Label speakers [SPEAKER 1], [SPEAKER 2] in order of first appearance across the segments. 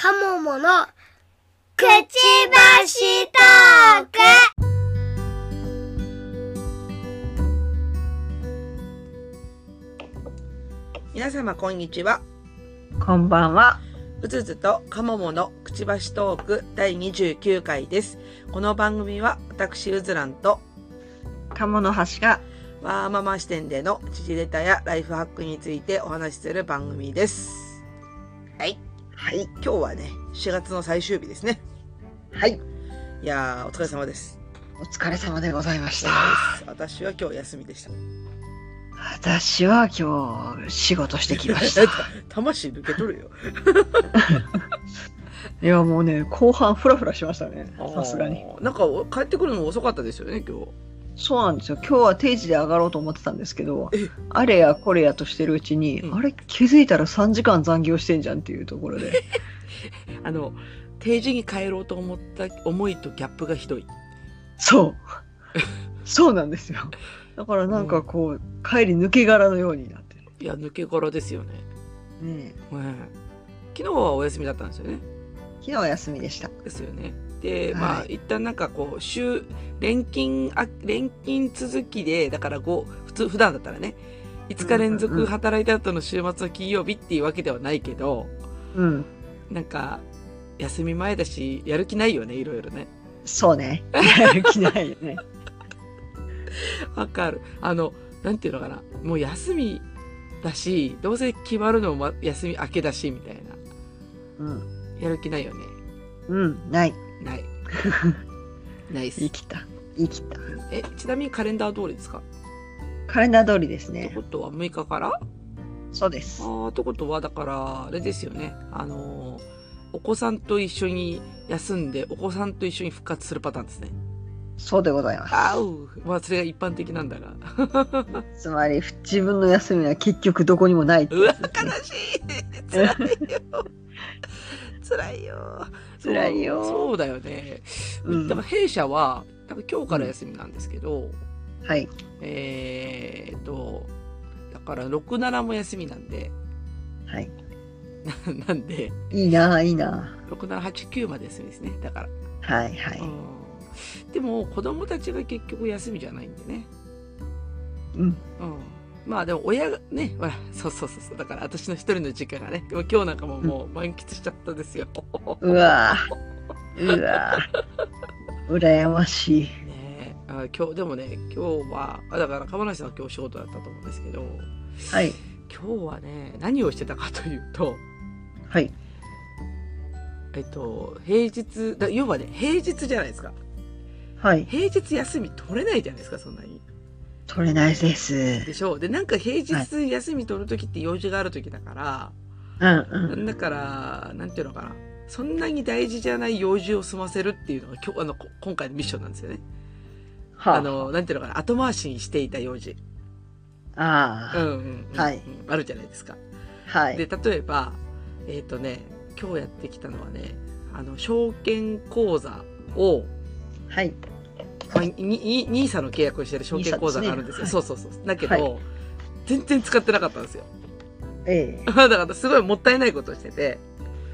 [SPEAKER 1] カモモのくちばしトーク
[SPEAKER 2] 皆様こんにちは。
[SPEAKER 3] こんばんは。
[SPEAKER 2] うずずとかもものくちばしトーク第29回です。この番組は私うずらんと
[SPEAKER 3] 鴨の橋が、
[SPEAKER 2] わーママ視点での時事ネタやライフハックについてお話しする番組です。はい。
[SPEAKER 3] はい。
[SPEAKER 2] 今日はね、4月の最終日ですね。
[SPEAKER 3] はい。
[SPEAKER 2] いやー、お疲れ様です。
[SPEAKER 3] お疲れ様でございました。
[SPEAKER 2] 私は今日休みでした。
[SPEAKER 3] 私は今日仕事してきました。
[SPEAKER 2] 魂抜け取るよ。
[SPEAKER 3] いや、もうね、後半フラフラしましたね。さすがに。
[SPEAKER 2] なんか帰ってくるのも遅かったですよね、今日。
[SPEAKER 3] そうなんですよ。今日は定時で上がろうと思ってたんですけど
[SPEAKER 2] え、
[SPEAKER 3] あれやこれやとしてるうちに、
[SPEAKER 2] うん
[SPEAKER 3] あれ気づいたら3時間残業してんじゃんっていうところで。
[SPEAKER 2] あの、定時に帰ろうと思った思いとギャップがひどい。
[SPEAKER 3] そう。そうなんですよ。だからなんかこう、帰り抜け殻のようになってる。
[SPEAKER 2] いや、抜け殻ですよね。
[SPEAKER 3] ねえ
[SPEAKER 2] うん昨日はお休みだったんですよね。
[SPEAKER 3] 昨日は休みでした。
[SPEAKER 2] ですよね。で、
[SPEAKER 3] はい
[SPEAKER 2] まあ、一旦なんかこう、週、連勤、あ連勤続きで、だからこう、普通、普段だったらね、5日連続働いた後の週末の金曜日っていうわけではないけど、
[SPEAKER 3] うん。
[SPEAKER 2] なんか、休み前だし、やる気ないよね、いろいろね。
[SPEAKER 3] そうね。やる気ないよね。
[SPEAKER 2] わかる。あの、なんていうのかな。もう休みだし、どうせ決まるのもま休み明けだし、みたいな。
[SPEAKER 3] うん。
[SPEAKER 2] やる気ないよね。
[SPEAKER 3] うん、ない。
[SPEAKER 2] ない。ないっす
[SPEAKER 3] 言い。切った。言い切った。
[SPEAKER 2] え、ちなみにカレンダー通りですか？
[SPEAKER 3] カレンダー通りですね
[SPEAKER 2] ってこ。とは6日から？
[SPEAKER 3] そうです。
[SPEAKER 2] ああ、ってことは、だから、あれですよね。あのーお子さんと一緒に休んで、お子さんと一緒に復活するパターンですね。
[SPEAKER 3] そうでございます。
[SPEAKER 2] あう。まあ、それが一般的なんだが。
[SPEAKER 3] つまり、自分の休みは結局どこにもないって
[SPEAKER 2] うわ、悲しい。辛いよ。辛いよ。
[SPEAKER 3] 辛いよ
[SPEAKER 2] そうだよね。
[SPEAKER 3] うん
[SPEAKER 2] だから弊社は、だから今日から休みなんですけど、
[SPEAKER 3] はい。
[SPEAKER 2] えーっと、だから6、7も休みなんで、
[SPEAKER 3] はい。
[SPEAKER 2] なんで、
[SPEAKER 3] いいないいな
[SPEAKER 2] 6、7、8、9まで休みですね。だから。
[SPEAKER 3] はいはい。
[SPEAKER 2] うん、でも子供たちが結局休みじゃないんでね。
[SPEAKER 3] うん。
[SPEAKER 2] うん、まあでも親がね、ほら、そうそうそうそう、だから私の一人の時間がね、でも今日なんかももう満喫しちゃったですよ。
[SPEAKER 3] うわぁ。うわぁ。羨ましい。
[SPEAKER 2] ねえあ今日でもね、今日は、あだから亀梨さんは今日仕事だったと思うんですけど、
[SPEAKER 3] はい。
[SPEAKER 2] 今日はね、何をしてたかというと、
[SPEAKER 3] はい。
[SPEAKER 2] えっと、平日、だ要はね、平日じゃないですか。
[SPEAKER 3] はい。
[SPEAKER 2] 平日休み取れないじゃないですか、そんなに。
[SPEAKER 3] 取れないです。
[SPEAKER 2] でしょ？で、なんか平日休み取るときって用事があるときだから、
[SPEAKER 3] うんうん。
[SPEAKER 2] だから、なんていうのかな。そんなに大事じゃない用事を済ませるっていうのが今日、あの、こ今回のミッションなんですよね。
[SPEAKER 3] は
[SPEAKER 2] あの、なんていうのかな。後回しにしていた用事。
[SPEAKER 3] ああ。
[SPEAKER 2] うんうん、うん。
[SPEAKER 3] はい
[SPEAKER 2] うんあるじゃないですか。で、
[SPEAKER 3] はい。
[SPEAKER 2] 例えば、えっ、とね、今日やってきたのはね、あの、証券口座を、
[SPEAKER 3] はい。
[SPEAKER 2] まあ、にに NISA の契約をしてる証券口座があるんですよ。
[SPEAKER 3] す
[SPEAKER 2] そうそうそう。だけど、
[SPEAKER 3] はい
[SPEAKER 2] 全然使ってなかったんですよ。
[SPEAKER 3] え
[SPEAKER 2] だからすごいもったいないことをしてて、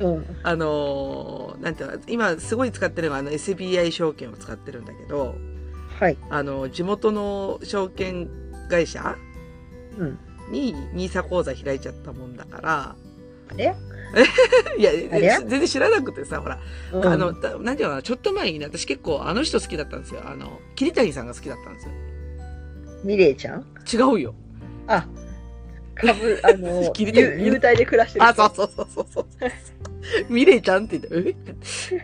[SPEAKER 3] え。うん。
[SPEAKER 2] あのーなんていうの、今すごい使ってるのがあの SBI 証券を使ってるんだけど、
[SPEAKER 3] はい。
[SPEAKER 2] あの、地元の証券会社
[SPEAKER 3] うん。
[SPEAKER 2] に NISA 口座開いちゃったもんだから、
[SPEAKER 3] あれ
[SPEAKER 2] いや、全然知らなくてさ、ほら、
[SPEAKER 3] うん
[SPEAKER 2] あの、だなんていうのかな、ちょっと前にね、私結構あの人好きだったんですよ。あの、桐谷さんが好きだったんですよ。
[SPEAKER 3] ミレイちゃん？
[SPEAKER 2] 違うよ。
[SPEAKER 3] あ、株、あの、
[SPEAKER 2] 切りたい
[SPEAKER 3] ゆ優待で暮らしてる。
[SPEAKER 2] あ、そうそうそうそうそう。ミレイちゃんって言って、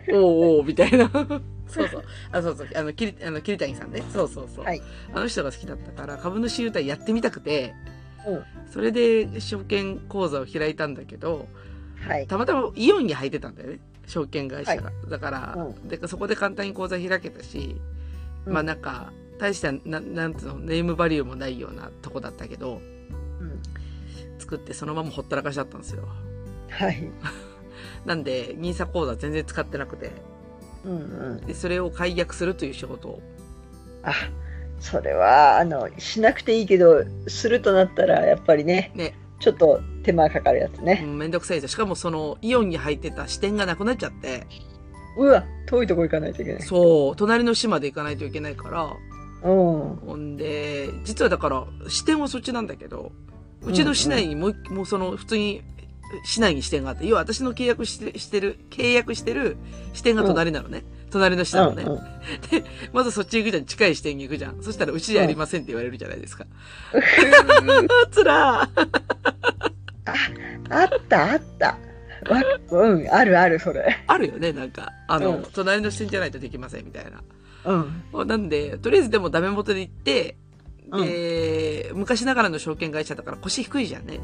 [SPEAKER 2] え？おうおうみたいな。そうそう。あ、そうそう。あの、きり、あの、桐谷さんね。そうそうそう。
[SPEAKER 3] はい
[SPEAKER 2] あの人が好きだったから、株主優待やってみたくて、
[SPEAKER 3] うん
[SPEAKER 2] それで証券口座を開いたんだけど、
[SPEAKER 3] はい。
[SPEAKER 2] たまたまイオンに入ってたんだよね。証券会社が。だから、
[SPEAKER 3] う
[SPEAKER 2] で、そこで簡単に口座開けたし、
[SPEAKER 3] うん
[SPEAKER 2] まあなんか、大した、ななんつうの、ネームバリューもないようなとこだったけど、
[SPEAKER 3] うん
[SPEAKER 2] 作ってそのままほったらかしだったんですよ。
[SPEAKER 3] はい。
[SPEAKER 2] なんで、ニーサ口座全然使ってなくて、
[SPEAKER 3] うんうん。
[SPEAKER 2] で、それを解約するという仕事を。
[SPEAKER 3] あ、それは、あの、しなくていいけど、するとなったら、やっぱりね、
[SPEAKER 2] ね。
[SPEAKER 3] ちょっと手間かかるやつ
[SPEAKER 2] う
[SPEAKER 3] ね。
[SPEAKER 2] んめんどくさいで。しかもその、イオンに入ってた支店がなくなっちゃって、
[SPEAKER 3] うわ、遠いとこ行かないといけない。
[SPEAKER 2] そう、隣の市まで行かないといけないから、
[SPEAKER 3] うん。
[SPEAKER 2] ほんで、実はだから、支店はそっちなんだけど、うちの市内にもう一、もうその、普通に、市内に支店があって、要は私の契約してしてる、契約してる支店が隣なのね。隣の市なのね。
[SPEAKER 3] うんうん
[SPEAKER 2] まずそっち行くじゃん。近い支店に行くじゃん。そしたら、うちじゃありませんって言われるじゃないですか。あつらー
[SPEAKER 3] あった、あった。わうん、あるある、それ。
[SPEAKER 2] あるよね、なんか。あの、
[SPEAKER 3] うん
[SPEAKER 2] 隣の支店じゃないとできません、みたいな。
[SPEAKER 3] うん。
[SPEAKER 2] なんで、とりあえずでもダメ元で行って、
[SPEAKER 3] うん
[SPEAKER 2] で、昔ながらの証券会社だから腰低いじゃんね。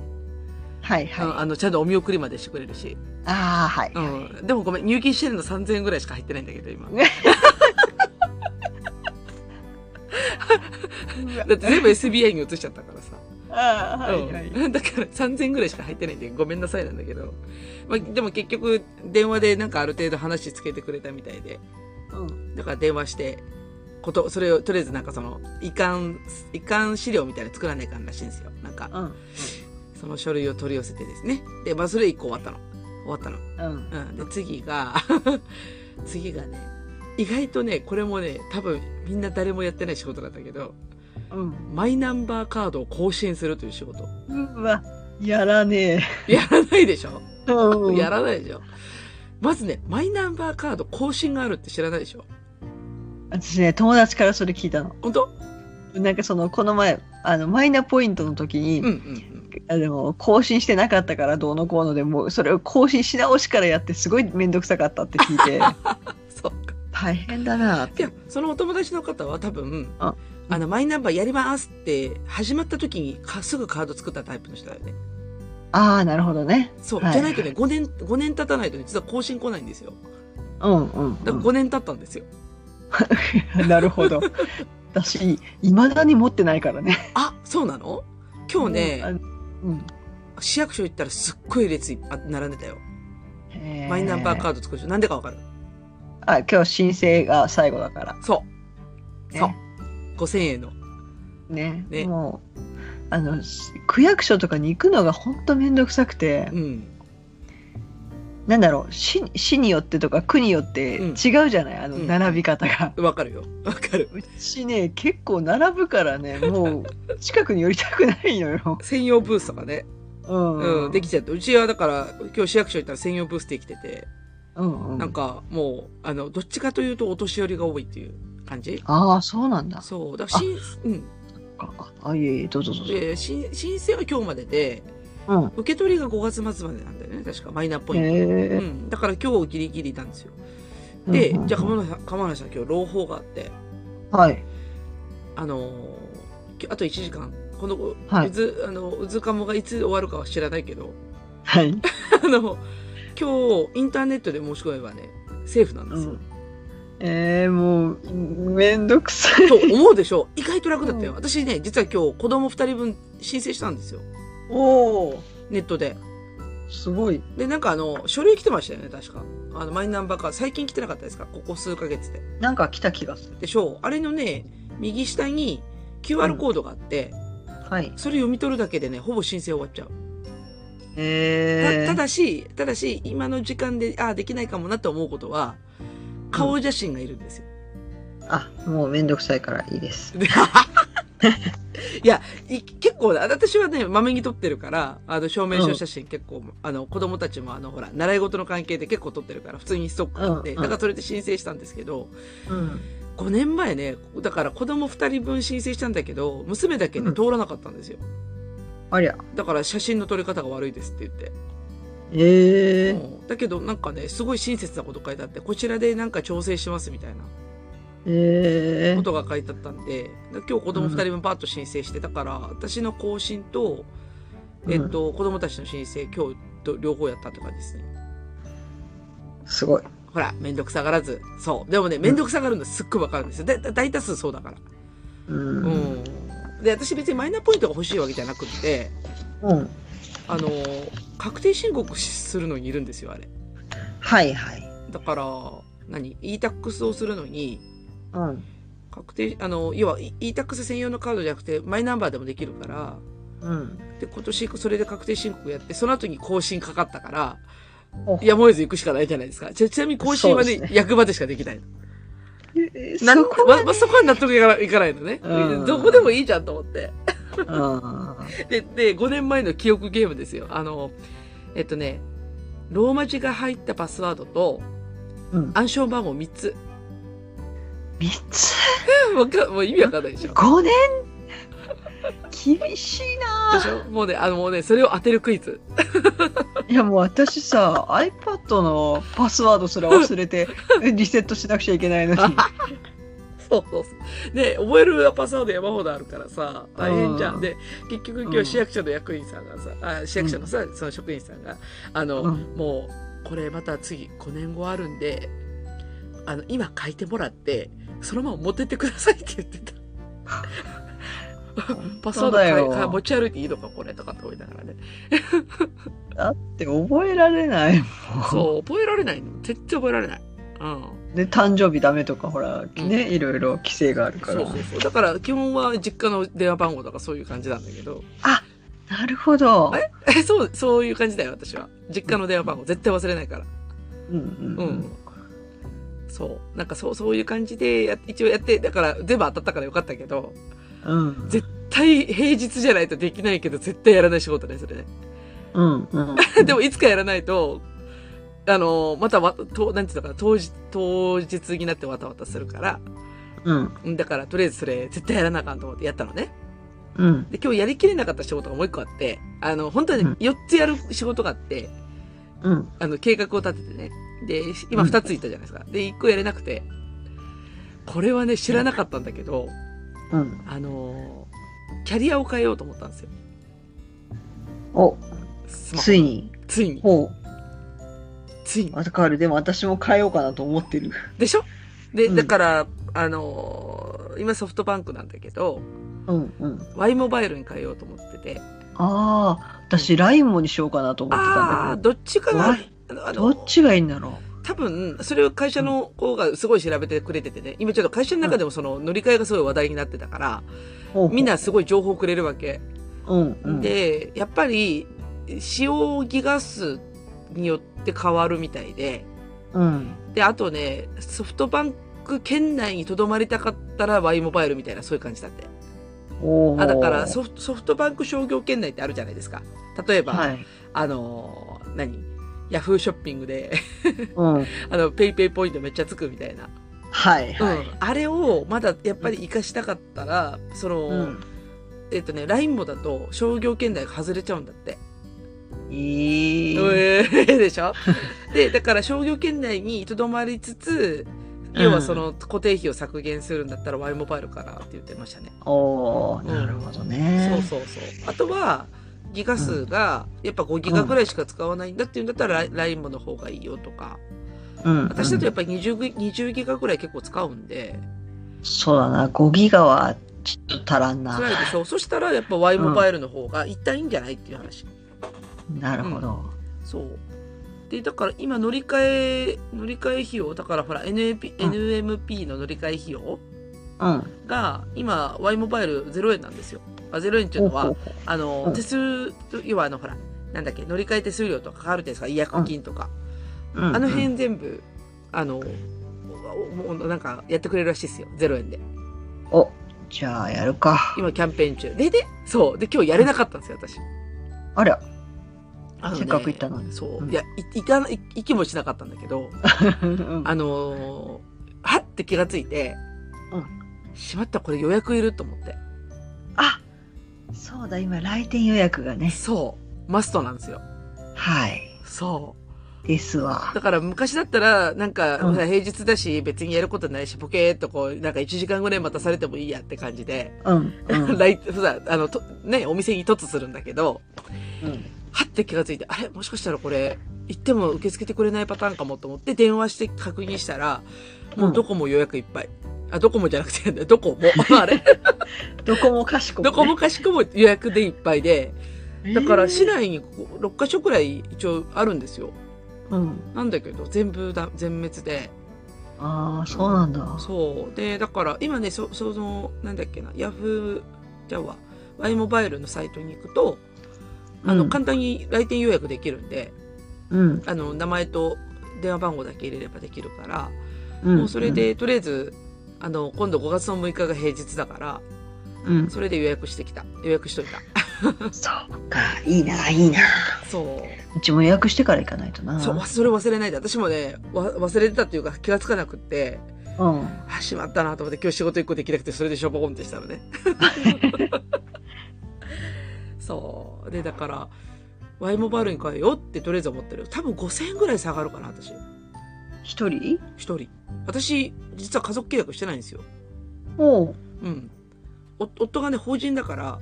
[SPEAKER 3] はいはい。
[SPEAKER 2] あの、ちゃんとお見送りまでしてくれるし。
[SPEAKER 3] ああ、はい。
[SPEAKER 2] うん。でもごめん、入金してるの3000円ぐらいしか入ってないんだけど、今。だって全部 SBI に移しちゃったからさ。
[SPEAKER 3] ああ、はいはい。
[SPEAKER 2] うん。だから3000円ぐらいしか入ってないんで、ごめんなさいなんだけど。まあ、でも結局、電話でなんかある程度話つけてくれたみたいで。
[SPEAKER 3] うん。
[SPEAKER 2] だから電話して、こと、それをとりあえずなんかその、移管、移管資料みたいなの作らないかんらしいんですよ。なんか、
[SPEAKER 3] うん。
[SPEAKER 2] その書類を取り寄せてですね。で、まあそれ一個終わったの。終わったの。
[SPEAKER 3] うん。
[SPEAKER 2] うん。で、次が、次がね、意外とね、これもね、多分みんな誰もやってない仕事なんだけど、
[SPEAKER 3] うん。
[SPEAKER 2] マイナンバーカードを更新するという仕事。
[SPEAKER 3] うわ、やらね
[SPEAKER 2] やらないでしょ、
[SPEAKER 3] え。うん
[SPEAKER 2] やらないでしょ？まずね、マイナンバーカード更新があるって知らないでしょ？
[SPEAKER 3] 私ね、友達からそれ聞いたの。
[SPEAKER 2] 本当？
[SPEAKER 3] なんかその、この前、あの、マイナポイントの時に、
[SPEAKER 2] うんうんうん。
[SPEAKER 3] あの、更新してなかったからどうのこうのでもう、それを更新し直しからやってすごいめんどくさかったって聞いて、
[SPEAKER 2] そっか。
[SPEAKER 3] 大変だなって。
[SPEAKER 2] そのお友達の方は多分、
[SPEAKER 3] あ
[SPEAKER 2] あの、マイナンバーやりますって、始まった時にかすぐカード作ったタイプの人だよね。
[SPEAKER 3] ああ、なるほどね。
[SPEAKER 2] そう。
[SPEAKER 3] はい
[SPEAKER 2] じゃないとね、5年、5年経たないとね、実は更新来ないんですよ。
[SPEAKER 3] うんうん、
[SPEAKER 2] だから5年経ったんですよ。
[SPEAKER 3] うん。なるほど。私、いまだに持ってないからね。
[SPEAKER 2] あ、そうなの？今日ね、
[SPEAKER 3] あうん。
[SPEAKER 2] 市役所行ったらすっごい列並んでたよ。マイナンバーカ
[SPEAKER 3] ー
[SPEAKER 2] ード作る人。なんでかわかる？
[SPEAKER 3] ド。あ、今日申請が最後だから。
[SPEAKER 2] そう。
[SPEAKER 3] ね
[SPEAKER 2] そう。5000円の。
[SPEAKER 3] ね。
[SPEAKER 2] ね
[SPEAKER 3] もう、あの、区役所とかに行くのが本当めんどくさくて、
[SPEAKER 2] うん。
[SPEAKER 3] なんだろう、市市によってとか区によって
[SPEAKER 2] うん
[SPEAKER 3] 違うじゃない、あの、
[SPEAKER 2] うん
[SPEAKER 3] 並び方が。
[SPEAKER 2] わかるよ。わかる。
[SPEAKER 3] うちね、結構並ぶからね、もう、近くに寄りたくないのよ。
[SPEAKER 2] 専用ブースとかね。
[SPEAKER 3] うん。
[SPEAKER 2] うん、できちゃって。うちはだから、今日市役所行ったら専用ブースできてて、
[SPEAKER 3] うんうん。
[SPEAKER 2] なんかもう、あの、どっちかというとお年寄りが多いっていう感じ
[SPEAKER 3] ああ、そうなんだ。
[SPEAKER 2] そう。だから申、うん。
[SPEAKER 3] あ、あいえいえ、どうぞどうぞ。
[SPEAKER 2] で、申申請は今日までで、
[SPEAKER 3] うん。
[SPEAKER 2] 受け取りが5月末までなんだよね。確か、マイナポイント。
[SPEAKER 3] へえ。
[SPEAKER 2] うん。だから今日ギリギリなんですよ。で、
[SPEAKER 3] うんうんうん
[SPEAKER 2] じゃあ、鎌梨さん、鎌梨さん今日朗報があって、
[SPEAKER 3] はい。
[SPEAKER 2] あのあと1時間、この、
[SPEAKER 3] はい。
[SPEAKER 2] うず、あの、うずかもがいつ終わるかは知らないけど、
[SPEAKER 3] はい。
[SPEAKER 2] あの、今日、インターネットで申し込めばね、セーフなんですよ。
[SPEAKER 3] えー、もう、めんどくさい。
[SPEAKER 2] と思うでしょ意外と楽だったよ。
[SPEAKER 3] うん
[SPEAKER 2] 私ね、実は今日子供2人分申請したんですよ。
[SPEAKER 3] おお、
[SPEAKER 2] ネットで。
[SPEAKER 3] すごい。
[SPEAKER 2] で、なんかあの、書類来てましたよね、確か。あの、マイナンバーカード、最近来てなかったですか？ここ数ヶ月で。
[SPEAKER 3] なんか来た気がする。
[SPEAKER 2] でしょうあれのね、右下に QR コードがあって、
[SPEAKER 3] はい。
[SPEAKER 2] それ読み取るだけでね、ほぼ申請終わっちゃう。
[SPEAKER 3] えー、
[SPEAKER 2] たただし、ただし、今の時間で、ああ、できないかもなと思うことは、顔写真がいるんですよ。
[SPEAKER 3] あ、もうめんどくさいからいいです。
[SPEAKER 2] で いや、い結構、私はね、まめに撮ってるから、あの、証明書写真結構、あの、子供たちもあの、ほら、習い事の関係で結構撮ってるから、普通にストックあって、
[SPEAKER 3] うんうん
[SPEAKER 2] だからそれで申請したんですけど、
[SPEAKER 3] うん。
[SPEAKER 2] 5年前ね、だから子供2人分申請したんだけど、娘だけね、
[SPEAKER 3] うん
[SPEAKER 2] 通らなかったんですよ。
[SPEAKER 3] ありゃ。
[SPEAKER 2] だから写真の撮り方が悪いですって言って。
[SPEAKER 3] えー、
[SPEAKER 2] うんだけど、なんかね、すごい親切なこと書いてあって、こちらでなんか調整しますみたいな
[SPEAKER 3] えー、
[SPEAKER 2] ことが書いてあったんで、今日子供2人分パッと申請して、だから、私の更新と、えっと、子供たちの申請、今日と両方やったって感じですね。
[SPEAKER 3] すごい。
[SPEAKER 2] ほら、めんどくさがらず。そう。でもね、めんどくさがるのすっごいわかるんですよ。だ、だ大多数そうだから。
[SPEAKER 3] うん。
[SPEAKER 2] う
[SPEAKER 3] うん。
[SPEAKER 2] ん。で、私別にマイナポイントが欲しいわけじゃなくって、
[SPEAKER 3] うん、
[SPEAKER 2] あの、確定申告するのにいるんですよ、あれ。
[SPEAKER 3] はいはい。
[SPEAKER 2] だから、何 ?e-tax をするのに、
[SPEAKER 3] うん。
[SPEAKER 2] 確定、あの、要は e-tax 専用のカードじゃなくて、マイナンバーでもできるから、
[SPEAKER 3] うん。
[SPEAKER 2] で、今年それで確定申告やって、その後に更新かかったから、
[SPEAKER 3] お
[SPEAKER 2] やむを得ず行くしかないじゃないですか。ちちなみに更新はね
[SPEAKER 3] ね
[SPEAKER 2] 役場でしかできないの。
[SPEAKER 3] え
[SPEAKER 2] なん
[SPEAKER 3] そこ
[SPEAKER 2] ままあそこは納得いかないいかないのね。
[SPEAKER 3] うん
[SPEAKER 2] どこでもいいじゃんと思って。
[SPEAKER 3] は。
[SPEAKER 2] で、で、5年前の記憶ゲームですよ。あの、えっとね、ローマ字が入ったパスワードと
[SPEAKER 3] うん。
[SPEAKER 2] 暗証番号3つ。
[SPEAKER 3] 三つ？
[SPEAKER 2] わかもう意味わかんないでしょ。
[SPEAKER 3] 五年？厳しい
[SPEAKER 2] で
[SPEAKER 3] な
[SPEAKER 2] しょ？もうね、あのもうね、それを当てるクイズ。
[SPEAKER 3] いやもう私さ、iPad のパスワードすら忘れて リセットしなくちゃいけないのに。
[SPEAKER 2] そうそうそう。で、覚えるパスワード山ほどあるからさ、大変じゃんで、結局今日市役所の役員さんがさ、あ市役所のさ、その職員さんが、あの、
[SPEAKER 3] うん
[SPEAKER 2] もう、これまた次5年後あるんで、あの、今書いてもらって、そのまま持ってってくださいって言ってた。パスワード持ち歩いていいのかこれとかって思いながらね。
[SPEAKER 3] だって覚えられないもん。
[SPEAKER 2] そう、覚えられないの。絶対覚えられない。うん。
[SPEAKER 3] で、誕生日ダメとか、ほら、ね、いろいろ規制があるから。
[SPEAKER 2] そうそうそう。だから、基本は実家の電話番号とかそういう感じなんだけど。
[SPEAKER 3] なるほど。
[SPEAKER 2] え、そう、そういう感じだよ、私は。実家の電話番号、絶対忘れないから。
[SPEAKER 3] うんうん
[SPEAKER 2] う
[SPEAKER 3] うんん。
[SPEAKER 2] そう。なんかそう、そういう感じでや、一応やって、だから全部当たったからよかったけど、
[SPEAKER 3] うん。
[SPEAKER 2] 絶対平日じゃないとできないけど、絶対やらない仕事ね、それね。
[SPEAKER 3] うんうん。
[SPEAKER 2] でも、いつかやらないと、あの、またわ、と、なんていうのかな、当日、当日になってわたわたするから、
[SPEAKER 3] うん。
[SPEAKER 2] うんだから、とりあえずそれ、絶対やらなあかんと思ってやったのね。
[SPEAKER 3] うん。
[SPEAKER 2] で、今日やりきれなかった仕事がもう一個あって、あの、本当はね、
[SPEAKER 3] うん
[SPEAKER 2] 4つやる仕事があって、
[SPEAKER 3] うん。
[SPEAKER 2] あの、計画を立ててね。で、今2ついたじゃないですか。で、1個やれなくて、これはね、知らなかったんだけど、
[SPEAKER 3] うん。
[SPEAKER 2] あのーキャリアを変えようと思ったんですよ。
[SPEAKER 3] お、ついに。
[SPEAKER 2] ついに。
[SPEAKER 3] ほ
[SPEAKER 2] ついに
[SPEAKER 3] う。。わかる。でも私も変えようかなと思ってる。
[SPEAKER 2] でしょ？で、
[SPEAKER 3] うん
[SPEAKER 2] だから、あのー今ソフトバンクなんだけど、
[SPEAKER 3] うんうん。
[SPEAKER 2] Y モバイルに変えようと思ってて。
[SPEAKER 3] ああ、私、ラインもにしようかなと思ってた
[SPEAKER 2] ああー、
[SPEAKER 3] んだ
[SPEAKER 2] どっちかな
[SPEAKER 3] ど。っちがいいんだろ
[SPEAKER 2] 多分、それを会社の子がすごい調べてくれててね、今ちょっと会社の中でもその乗り換えがすごい話題になってたから、
[SPEAKER 3] う。ほうほう
[SPEAKER 2] みんなすごい情報くれるわけ。
[SPEAKER 3] うんうん。、
[SPEAKER 2] で、やっぱり、使用ギガ数によって変わるみたいで、
[SPEAKER 3] うん。
[SPEAKER 2] で、あとね、ソフトバンク圏内に留まりたかったら Y モバイルみたいなそういう感じだって。あ、だからソフトバンク商業圏内ってあるじゃないですか。例えば、
[SPEAKER 3] はい。
[SPEAKER 2] あのー何？ヤフーショッピングで、
[SPEAKER 3] うん。
[SPEAKER 2] あの、ペイペイポイントめっちゃつくみたいな。
[SPEAKER 3] はいはい。
[SPEAKER 2] うん。あれをまだやっぱり活かしたかったら、その、
[SPEAKER 3] うん。
[SPEAKER 2] えっとね、LINE もだと商業圏内が外れちゃうんだって。
[SPEAKER 3] いい。
[SPEAKER 2] えーでしょ？で、だから商業圏内に留まりつつ、要はその固定費を削減するんだったら Y モバイルかなって言ってましたね。
[SPEAKER 3] おー、なるほどね。
[SPEAKER 2] そうそうそう。あとは、ギガ数が、やっぱ5ギガぐらいしか使わないんだっていうんだったら、LINE もの方がいいよとか。
[SPEAKER 3] うん。
[SPEAKER 2] 私だとやっ
[SPEAKER 3] ぱ。
[SPEAKER 2] ぱり20ギ ,20 ギガぐらい結構使うんで、
[SPEAKER 3] そうだな、5ギガはちょっと足らんな。
[SPEAKER 2] 辛いでしょそしたらやっぱ Y モバイルの方が一旦いいんじゃないっていう話。
[SPEAKER 3] なるほど。
[SPEAKER 2] そう。で、だから今乗り換え、乗り換え費用、だからほら
[SPEAKER 3] ん
[SPEAKER 2] NMP の乗り換え費用
[SPEAKER 3] うん。
[SPEAKER 2] が今 Y モバイル0円なんですよ。あ0円っていうのは、あの、
[SPEAKER 3] うん
[SPEAKER 2] 手数、要はあのほら、なんだっけ、乗り換え手数料とかかかるじゃないですか、違約金とか。
[SPEAKER 3] ううん
[SPEAKER 2] あの辺全部、あの、もうなんかやってくれるらしいですよ、0円で。
[SPEAKER 3] お、じゃあやるか。
[SPEAKER 2] 今キャンペーン中。で、で、そう。で、今日やれなかったんですよ、私。
[SPEAKER 3] あら。
[SPEAKER 2] あのね
[SPEAKER 3] せっかく行ったのに
[SPEAKER 2] そう。
[SPEAKER 3] うん
[SPEAKER 2] いや、い、行かない、行きもしなかったんだけど、
[SPEAKER 3] うん
[SPEAKER 2] あのーはって気がついて、
[SPEAKER 3] うん
[SPEAKER 2] しまった、これ予約いると思って。
[SPEAKER 3] あ、そうだ、今来店予約がね。
[SPEAKER 2] そう。マストなんですよ。
[SPEAKER 3] はい。
[SPEAKER 2] そう。
[SPEAKER 3] ですわ。
[SPEAKER 2] だから昔だったら、なんか、
[SPEAKER 3] うん
[SPEAKER 2] 平日だし、別にやることないし、ポケーっとこう、なんか1時間ぐらい待たされてもいいやって感じで、
[SPEAKER 3] うん。うん。
[SPEAKER 2] 来、ふざ、あの、と、ね、お店に突するんだけど、
[SPEAKER 3] うん
[SPEAKER 2] はって気がついて、あれ？もしかしたらこれ、行っても受け付けてくれないパターンかもと思って電話して確認したら、もうどこも予約いっぱい。あ、どこもじゃなくて、どこも。あれ
[SPEAKER 3] どこもかしこも、ね。
[SPEAKER 2] どこもかしこも予約でいっぱいで、だから市
[SPEAKER 3] えー
[SPEAKER 2] 内にここ6カ所くらい一応あるんですよ。
[SPEAKER 3] うん。
[SPEAKER 2] なんだけど、全部だ、全滅で。
[SPEAKER 3] ああ、そうなんだ。
[SPEAKER 2] そう。で、だから今ね、そ、その、なんだっけな、ヤフー、じゃあわ、Y モバイルのサイトに行くと、あの、
[SPEAKER 3] うん
[SPEAKER 2] 簡単に来店予約できるんで、
[SPEAKER 3] うん。
[SPEAKER 2] あの、名前と電話番号だけ入れればできるから、
[SPEAKER 3] うん
[SPEAKER 2] もうそれで、とりあえず、あの、今度5月の6日が平日だから、
[SPEAKER 3] うん。
[SPEAKER 2] それで予約してきた。予約しといた。
[SPEAKER 3] そうか、いいな、いいな。
[SPEAKER 2] そう。
[SPEAKER 3] うちも予約してから行かないとな。
[SPEAKER 2] そう、それ忘れないで。私もね、わ忘れてたっていうか気がつかなくって、
[SPEAKER 3] うん。
[SPEAKER 2] あ、しまったなと思って今日仕事一個できなくて、それでしょぼこんってしたのね。そう。で、だから、ワイモバイルに変えようってとりあえず思ってる。多分5000円ぐらい下がるかな、私。
[SPEAKER 3] 一人？
[SPEAKER 2] 一人。私、実は家族契約してないんですよ。
[SPEAKER 3] おう。
[SPEAKER 2] うん。お夫がね、法人だから、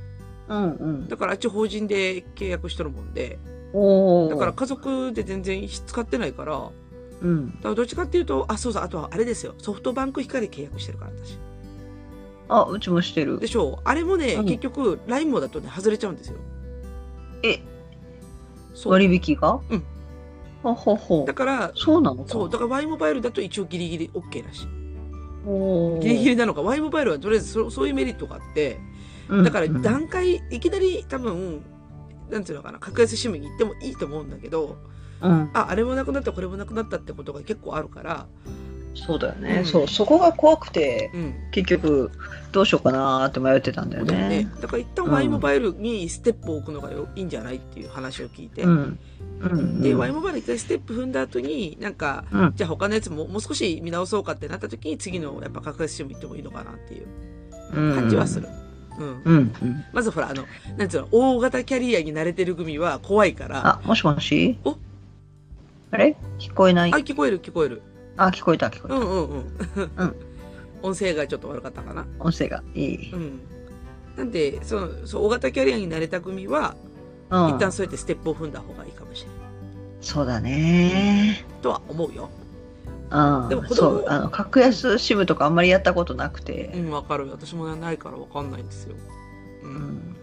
[SPEAKER 3] うんうん。
[SPEAKER 2] だからあっち法人で契約してるもんで、
[SPEAKER 3] おお。
[SPEAKER 2] だから、家族で全然使ってないから、だか
[SPEAKER 3] うん。
[SPEAKER 2] らどっちかっていうと、あ、そうそう、あとはあれですよ。ソフトバンク光契約してるから、私。
[SPEAKER 3] あ、うちもしてる
[SPEAKER 2] で。しょう。あれもね、
[SPEAKER 3] うん
[SPEAKER 2] 結局、LINE もだとね、外れちゃうんですよ。
[SPEAKER 3] え。割引が？
[SPEAKER 2] うん。
[SPEAKER 3] ほほほ
[SPEAKER 2] だ。から、
[SPEAKER 3] そうなのか。
[SPEAKER 2] そう、だから Y モバイルだと一応ギリギリ OK らしい。ギリギリなのか、Y モバイルはとりあえずそそういうメリットがあって、
[SPEAKER 3] うん
[SPEAKER 2] だから
[SPEAKER 3] うん
[SPEAKER 2] 段階、いきなり多分、なんていうのかな、格安シムに行ってもいいと思うんだけど、
[SPEAKER 3] うん。
[SPEAKER 2] あ、あれもなくなった、これもなくなったってことが結構あるから、
[SPEAKER 3] そうだよね、
[SPEAKER 2] うん
[SPEAKER 3] そう、そこが怖くて、
[SPEAKER 2] うん。
[SPEAKER 3] 結局、どうしようかなーって迷ってたんだよ
[SPEAKER 2] ね
[SPEAKER 3] ね。。
[SPEAKER 2] だから一旦
[SPEAKER 3] うん
[SPEAKER 2] Y モバイルにステップを置くのがよいいんじゃないっていう話を聞いて、
[SPEAKER 3] うん。うん。
[SPEAKER 2] で、
[SPEAKER 3] うん
[SPEAKER 2] Y モバイル一回ステップ踏んだ後に、なんか、
[SPEAKER 3] うん
[SPEAKER 2] じゃあ他のやつももう少し見直そうかってなった時に次のやっぱ格安シム行ってもいいのかなっていう感じはする。うん。
[SPEAKER 3] うん。うん。
[SPEAKER 2] まずほら、あの、なんつうの、大型キャリアに慣れてる組は怖いから、
[SPEAKER 3] あ、もしもし？
[SPEAKER 2] お？
[SPEAKER 3] あれ？聞こえない？
[SPEAKER 2] あ、聞こえる聞こえる。
[SPEAKER 3] あ、聞こえた、聞こえた。
[SPEAKER 2] うんうんうん。
[SPEAKER 3] うん
[SPEAKER 2] 音声がちょっと悪かったかな。
[SPEAKER 3] 音声がいい。
[SPEAKER 2] うん。なんで、その、そう、大型キャリアに慣れた組は、
[SPEAKER 3] うん。
[SPEAKER 2] 一旦そうやってステップを踏んだ方がいいかもしれない。
[SPEAKER 3] そうだね
[SPEAKER 2] とは思うよ。
[SPEAKER 3] うん。
[SPEAKER 2] でも
[SPEAKER 3] そう、あの、格安シムとかあんまりやったことなくて
[SPEAKER 2] う。ん、わかる。私もないからわかんないんですよ。う。
[SPEAKER 3] うんん。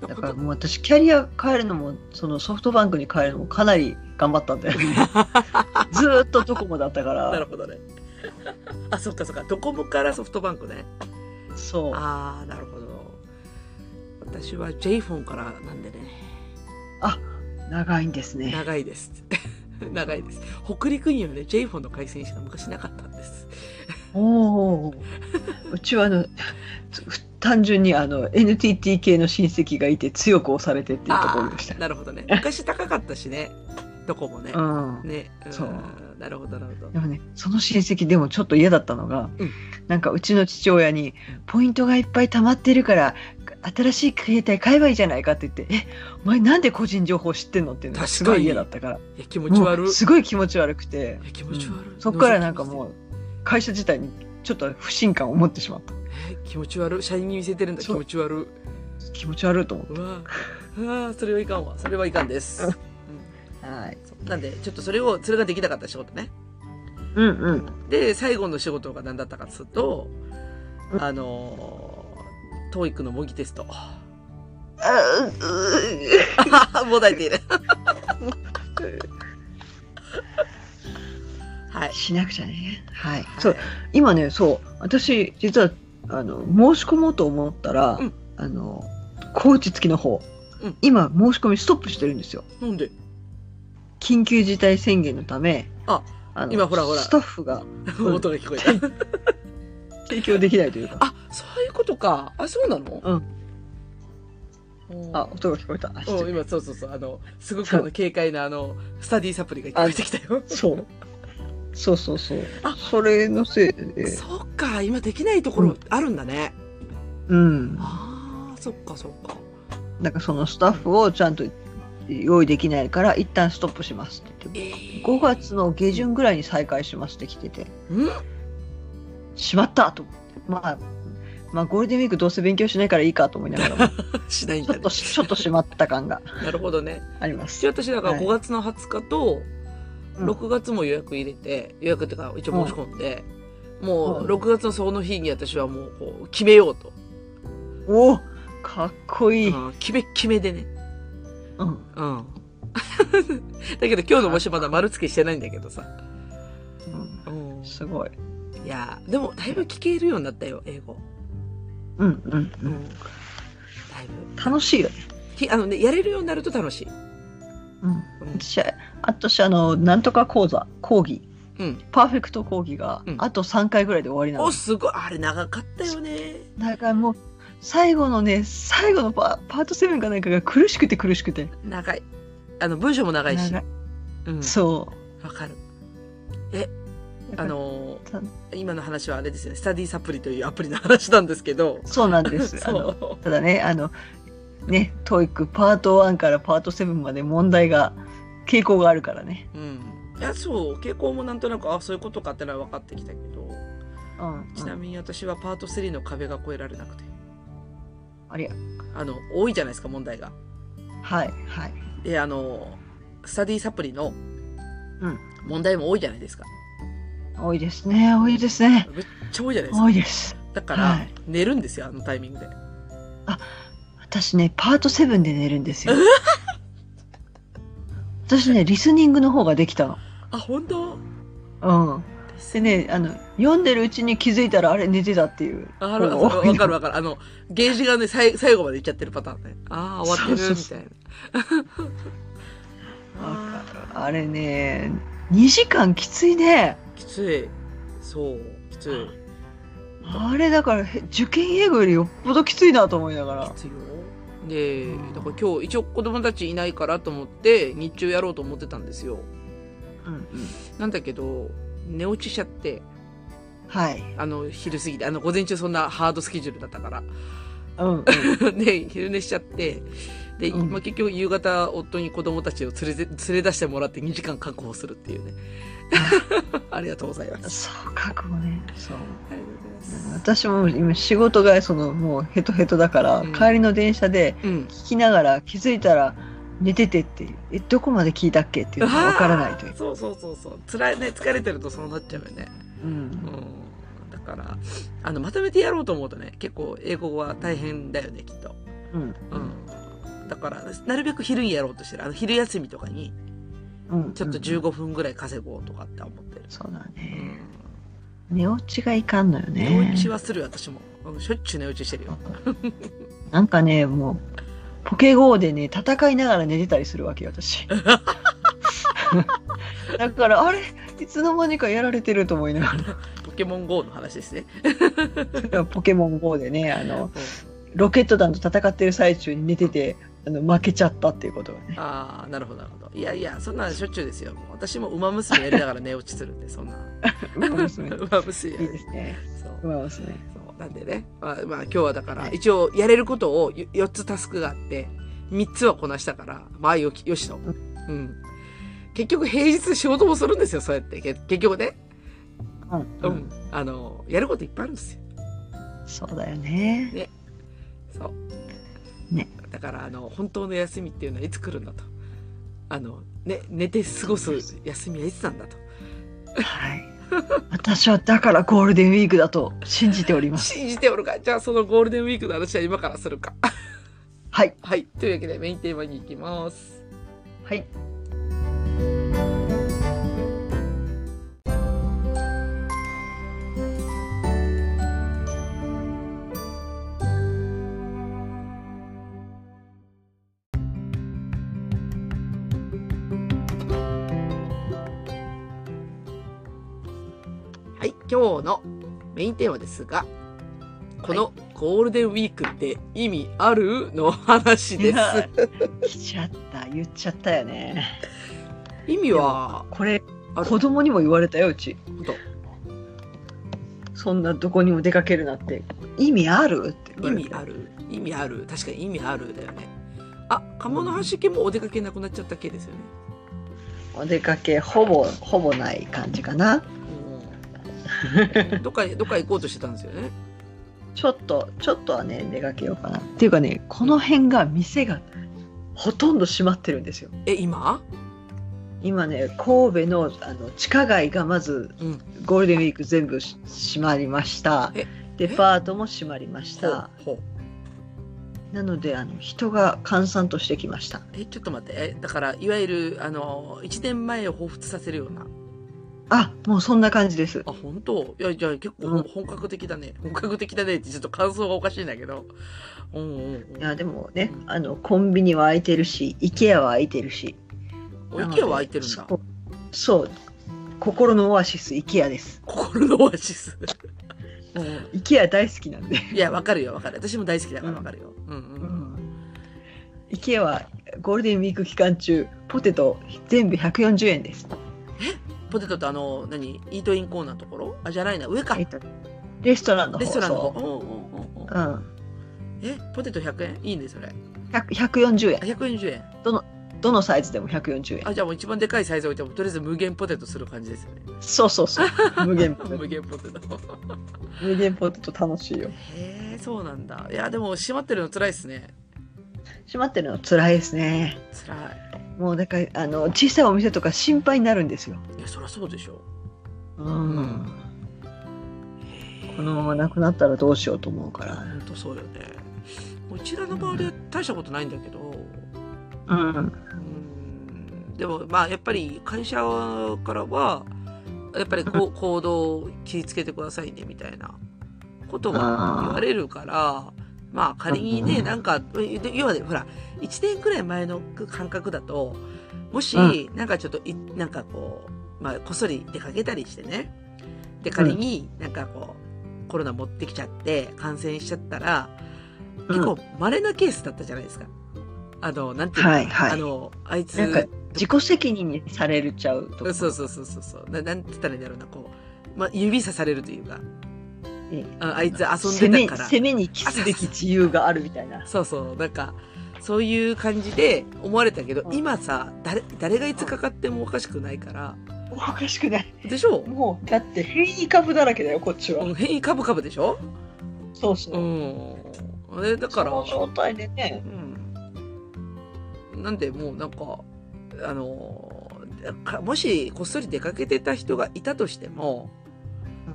[SPEAKER 2] だ
[SPEAKER 3] だからもう私、キャリア変えるのも、そのソフトバンクに変えるのもかなり頑張ったんだよね。ずーっとドコモだったか
[SPEAKER 2] なる
[SPEAKER 3] ら。
[SPEAKER 2] ほどね。あ、そっかそっか。ドコモからソフトバンクね。
[SPEAKER 3] そう。
[SPEAKER 2] ああ、なるほど。私は J フォンからなんでね。
[SPEAKER 3] 長いんですね。
[SPEAKER 2] 長いです。長いです。北陸にはね、J フォンの回線しか昔なかったんです。
[SPEAKER 3] おお。うちはあの、つ単純にあの NTT 系の親戚がいて強く押されてっていうところでした。
[SPEAKER 2] なるほどね。昔高かったしね。どこもね。
[SPEAKER 3] うん。
[SPEAKER 2] ね。ん
[SPEAKER 3] そう。
[SPEAKER 2] なるほど、なるほど
[SPEAKER 3] で。もね、その親戚でもちょっと嫌だったのが、
[SPEAKER 2] うん
[SPEAKER 3] なんかうちの父親に、ポイントがいっぱい溜まってるから、新しい携帯買えばいいじゃないかって言って、え、お前なんで個人情報知ってんのっていうのがすごい嫌だったから、
[SPEAKER 2] 気持ち悪
[SPEAKER 3] すごい気持ち悪くて、
[SPEAKER 2] え気持ち悪い。
[SPEAKER 3] うんそっからなんかもう、会社自体にちょっと不信感を持ってしまった。
[SPEAKER 2] え気持ち悪い。社員に見せてるんだ、気持ち悪い。
[SPEAKER 3] 気持ち悪いと思っ
[SPEAKER 2] うわうわそれはいかんわ。それはいかんです。うん
[SPEAKER 3] た。はい。
[SPEAKER 2] なんで、ちょっとそれを、それができなかった仕事ね。
[SPEAKER 3] うんうん。
[SPEAKER 2] で、最後の仕事が何だったかっつうと、
[SPEAKER 3] うん
[SPEAKER 2] あのー、トーイックの模擬テスト。もだえている。はい。
[SPEAKER 3] しなくちゃね。はい。そう、今ね、そう、私、実は、あの、申し込もうと思ったら、
[SPEAKER 2] うん
[SPEAKER 3] あの、コーチ付きの方、
[SPEAKER 2] うん
[SPEAKER 3] 今、申し込みストップしてるんですよ。
[SPEAKER 2] なんで？
[SPEAKER 3] 緊急事態宣言のため、
[SPEAKER 2] あ
[SPEAKER 3] あの
[SPEAKER 2] 今ほらほら
[SPEAKER 3] スタッフが
[SPEAKER 2] 音が聞こえた。
[SPEAKER 3] 提供できないというか、
[SPEAKER 2] あ、そういうことか。あ、そうなの？
[SPEAKER 3] うん。
[SPEAKER 2] うん
[SPEAKER 3] あ、音が聞こえた。
[SPEAKER 2] 今、そうそうそう。あの、すごくあの、軽快なあの、スタディサプリが聞こえてきたよ。
[SPEAKER 3] そう。そうそうそう
[SPEAKER 2] あ。
[SPEAKER 3] それのせいで、
[SPEAKER 2] そっか、今できないところあるんだね。
[SPEAKER 3] うん。
[SPEAKER 2] ああ、そっかそっか。
[SPEAKER 3] なんかそのスタッフをちゃんと用意できないから、一旦ストップしますって言って。
[SPEAKER 2] えー、
[SPEAKER 3] 5月の下旬ぐらいに再開しますって来てて、
[SPEAKER 2] ん？
[SPEAKER 3] しまったと思って。まあ、まあゴールデンウィークどうせ勉強しないからいいかと思いながらも、
[SPEAKER 2] しないん
[SPEAKER 3] ちょ
[SPEAKER 2] だね
[SPEAKER 3] っと、。ちょっとしまった感が
[SPEAKER 2] なるほどね。
[SPEAKER 3] あります。
[SPEAKER 2] 私だから
[SPEAKER 3] はい
[SPEAKER 2] 5月の20日と、
[SPEAKER 3] うん
[SPEAKER 2] 6月も予約入れて、予約っていうか一応申し込んで、もう
[SPEAKER 3] うん
[SPEAKER 2] 6月のその日に私はもうこう決めようと。
[SPEAKER 3] おおかっこいい。
[SPEAKER 2] うん決め決めでね。
[SPEAKER 3] うん。
[SPEAKER 2] うん。だけど今日の模試まだ丸付けしてないんだけどさ。
[SPEAKER 3] うん
[SPEAKER 2] うん
[SPEAKER 3] すごい。
[SPEAKER 2] いやーでもだいぶ聞けるようになったよ、英語。
[SPEAKER 3] うんうんう。
[SPEAKER 2] うんん。だいぶ。
[SPEAKER 3] 楽しいよね。
[SPEAKER 2] きあのね、やれるようになると楽しい。
[SPEAKER 3] うん。
[SPEAKER 2] うん
[SPEAKER 3] 私はあとしあのなんとか講座講義
[SPEAKER 2] うん。
[SPEAKER 3] パーフェクト講義が
[SPEAKER 2] うん
[SPEAKER 3] あと3回ぐらいで終わりなの
[SPEAKER 2] お、。すごい。あれ長かったよね。
[SPEAKER 3] だからもう最後のね最後のパパート7かなんかが苦しくて苦しくて。
[SPEAKER 2] 長い。あの、文章も長いし。
[SPEAKER 3] 長い
[SPEAKER 2] うん。
[SPEAKER 3] そ
[SPEAKER 2] わかる。え、
[SPEAKER 3] う。
[SPEAKER 2] あの
[SPEAKER 3] た
[SPEAKER 2] 今の話はあれですよね。スタディサプリというアプリの話なんですけど。
[SPEAKER 3] そうなんです。あ
[SPEAKER 2] そ
[SPEAKER 3] の
[SPEAKER 2] う。
[SPEAKER 3] ただねあのねトイックパート1からパート7まで問題が傾向があるからね。
[SPEAKER 2] うん。いや、そう。傾向もなんとなく、あ、そういうことかってのは分かってきたけど。
[SPEAKER 3] うん。
[SPEAKER 2] ちなみに私はパート3の壁が越えられなくて。
[SPEAKER 3] ありゃ
[SPEAKER 2] あの、多いじゃないですか、問題が。
[SPEAKER 3] はいはい。
[SPEAKER 2] で、あの、スタディサプリの
[SPEAKER 3] うん
[SPEAKER 2] 問題も多いじゃないですか。
[SPEAKER 3] 多いですね多いですね
[SPEAKER 2] めっちゃ多いじゃないですか
[SPEAKER 3] 多。いです。
[SPEAKER 2] だから、
[SPEAKER 3] はい
[SPEAKER 2] 寝るんですよ、あのタイミングで。
[SPEAKER 3] 私ねパート7で寝るんですよ。私ねリスニングの方ができたの。
[SPEAKER 2] あ、本当？
[SPEAKER 3] うん。でねあの読んでるうちに気づいたらあれ寝てたっていう。
[SPEAKER 2] あある
[SPEAKER 3] 方が多い
[SPEAKER 2] わかるわかる。あの、ゲージがね、さい最後までいっちゃってるパターンね。ああ、終わってる、みたいな。
[SPEAKER 3] わかるあれね2時間きついね。
[SPEAKER 2] きつい。そう、きつい。
[SPEAKER 3] あれだからへ受験英語よりよっぽどきついなと思いながら
[SPEAKER 2] き。ついよ。で、だから今日一応子供たちいないからと思って日中やろうと思ってたんですよ。
[SPEAKER 3] うん
[SPEAKER 2] なんだけど、寝落ちしちゃって、
[SPEAKER 3] はい。
[SPEAKER 2] あの、昼過ぎで、あの、午前中そんなハードスケジュールだったから。
[SPEAKER 3] うん、うん。
[SPEAKER 2] で、昼寝しちゃって、で、
[SPEAKER 3] うん
[SPEAKER 2] まあ、結局夕方夫に子供たちを連れて、連れ出してもらって2時間確保するっていうね。ありがとうございます。
[SPEAKER 3] そう、覚悟ね。そう。私も今仕事がそのもうヘトヘトだから、
[SPEAKER 2] うん
[SPEAKER 3] 帰りの電車で
[SPEAKER 2] うん。
[SPEAKER 3] 聞きながら気づいたら寝ててっていうえどこまで聞いたっけっていうのがわからないという。
[SPEAKER 2] そうそうそうそう。辛いね、疲れてるとそうなっちゃうよね。
[SPEAKER 3] うん
[SPEAKER 2] うん。だから、あの、まとめてやろうと思うとね、結構英語は大変だよね、きっと。
[SPEAKER 3] うん
[SPEAKER 2] うん。だから、なるべく昼にやろうとしてる。あの、昼休みとかに、
[SPEAKER 3] うん
[SPEAKER 2] ちょっと
[SPEAKER 3] うん
[SPEAKER 2] 15分ぐらい稼ごうとかって思ってる。
[SPEAKER 3] そうだ
[SPEAKER 2] う
[SPEAKER 3] ね。
[SPEAKER 2] ん。
[SPEAKER 3] 寝落ちがいかんのよね。
[SPEAKER 2] 寝落ちはするよ、私も。うんしょっちゅう寝落ちしてるよ。
[SPEAKER 3] なんかねもうポケ GO でね戦いながら寝てたりするわけよ私。だからあれ？いつの間にかやられてると思いなが
[SPEAKER 2] ポケモン GO の話ですね。
[SPEAKER 3] ら ポケモン GO でねあのロケット団と戦ってる最中に寝ててあの負けちゃったっていうことがね。
[SPEAKER 2] ああ、なるほど、なるほど。いやいや、そんなんしょっちゅうですよ。私も馬娘やりながら寝落ちするんで、そんな。
[SPEAKER 3] 馬娘
[SPEAKER 2] 馬娘や
[SPEAKER 3] いいですね。
[SPEAKER 2] そう。
[SPEAKER 3] 馬娘。
[SPEAKER 2] そう。なんでね。まあ、まあ、今日はだから、一応やれることを4つタスクがあって、3つはこなしたから、まあよき、よしと。うん。結局平日仕事もするんですよ、そうやって。け結局ね。
[SPEAKER 3] うん
[SPEAKER 2] う
[SPEAKER 3] うん
[SPEAKER 2] ん。あの、やることいっぱいあるんですよ。
[SPEAKER 3] そうだよね。
[SPEAKER 2] そう。
[SPEAKER 3] ね。
[SPEAKER 2] だから、あの、本当の休みっていうのはいつ来るんだと。あの、ね、寝て過ごす休みはいつなんだと。
[SPEAKER 3] はい。私はだからゴールデンウィークだと信じております。
[SPEAKER 2] 信じておるか。じゃあ、そのゴールデンウィークの話は今からするか。
[SPEAKER 3] はい。
[SPEAKER 2] はい。というわけで、メインテーマに行きます。
[SPEAKER 3] はい。
[SPEAKER 2] 今日のメインテーマですが、このゴールデンウィークって意味あるの話です。
[SPEAKER 3] 来ちゃった。言っちゃったよね。
[SPEAKER 2] 意味は、
[SPEAKER 3] これ子供にも言われたようち。そんなどこにも出かけるなって意味あるって言
[SPEAKER 2] 意味ある意味ある確かに意味あるだよね。あ、鴨の橋家もお出かけなくなっちゃった系ですよね。
[SPEAKER 3] お出かけほぼほぼない感じかな
[SPEAKER 2] うんどっか、どっか行こうとしてたんですよね。
[SPEAKER 3] ちょっとちょっとはね出かけようかなっていうかねこの辺が店がほとんど閉まってるんですよ
[SPEAKER 2] え、今？
[SPEAKER 3] 今ね神戸のあの地下街がまず
[SPEAKER 2] うん。
[SPEAKER 3] ゴールデンウィーク全部し閉まりました
[SPEAKER 2] え
[SPEAKER 3] デパートも閉まりまし
[SPEAKER 2] ほう
[SPEAKER 3] た
[SPEAKER 2] ほう。
[SPEAKER 3] なのであの人が閑散としてきました
[SPEAKER 2] え、ちょっと待って。え、だから、いわゆる、あの、1年前を彷彿させるような。
[SPEAKER 3] あ、もうそんな感じです。
[SPEAKER 2] あ、本当？いや、じゃあ結構
[SPEAKER 3] うん
[SPEAKER 2] 本格的だね。本格的だねってちょっと感想がおかしいんだけど。うんうんうん。
[SPEAKER 3] いや、でもね、あの、コンビニは空いてるし、イケアは空いてるし。
[SPEAKER 2] お池は空いてるんだ。
[SPEAKER 3] そう。心のオアシス、イケアです。
[SPEAKER 2] 心のオアシス。
[SPEAKER 3] も う、イケア大好きなんで。
[SPEAKER 2] いや、わかるよ、わかる。私も大好きだからわかるよ。うんう。
[SPEAKER 3] うんん。イケアはゴールデンウィーク期間中、ポテト全部140円です。
[SPEAKER 2] ポテトってあの、何？イートインコーナーのところ？あ、じゃないな、上か
[SPEAKER 3] え。っと、レストランの方
[SPEAKER 2] レストランのうん。え、ポテト100円？いいね、それ。
[SPEAKER 3] 100 140円
[SPEAKER 2] あ、。140円。
[SPEAKER 3] どのサイズでも140円。
[SPEAKER 2] あ、じゃあもう一番でかいサイズ置いても、とりあえず無限ポテトする感じですよね。
[SPEAKER 3] そうそうそう。無限ポテト。
[SPEAKER 2] 無限ポテト。
[SPEAKER 3] 無限ポテト楽しいよ。
[SPEAKER 2] へえ、そうなんだ。いや、でも閉まってるの辛いっすね。
[SPEAKER 3] 閉まってるの辛いですね。
[SPEAKER 2] 辛い。
[SPEAKER 3] もうだから、あの、小さいお店とか心配になるんですよ。
[SPEAKER 2] いや、そりゃそうでしょ。
[SPEAKER 3] うん。このままなくなったらどうしようと思うから。
[SPEAKER 2] ほんとそうよね。うちらの周りは大したことないんだけど、
[SPEAKER 3] うん。
[SPEAKER 2] うん、でもまあやっぱり会社からは、やっぱりこう行動気をつけてくださいねみたいなことが言われるから、まあ仮にね、
[SPEAKER 3] うん
[SPEAKER 2] なんか、で要はね、ほら、1年くらい前の感覚だと、もし
[SPEAKER 3] う、
[SPEAKER 2] なんかちょっとい、なんかこう、まあこっそり出かけたりしてね、で仮になんかこう、コロナ持ってきちゃって感染しちゃったら、結構稀なケースだったじゃないですか。あの、なんていうの、
[SPEAKER 3] はいはい。
[SPEAKER 2] あの、あいつ、
[SPEAKER 3] なんか自己責任にされるちゃうとか。
[SPEAKER 2] そうそうそうそうそう。ななんて言ったらいいんだろうな、こう、まあ、指さされるというか、
[SPEAKER 3] ええ
[SPEAKER 2] ああいつ遊んでたから。
[SPEAKER 3] 攻めにキスべき自由があるみたいな。
[SPEAKER 2] そうそう、なんか、そういう感じで思われたけど、
[SPEAKER 3] うん
[SPEAKER 2] 今さ、誰、誰がいつかかってもおかしくないから、
[SPEAKER 3] おかしくない。
[SPEAKER 2] でしょ？
[SPEAKER 3] もう、だって変異株だらけだよ、こっちは。
[SPEAKER 2] うん変異株株でしょ？
[SPEAKER 3] そうそうう。
[SPEAKER 2] ん。ね、だから、
[SPEAKER 3] 状態でね。
[SPEAKER 2] うん。なんで、もうなんか、あのかもしこっそり出かけてた人がいたとしても、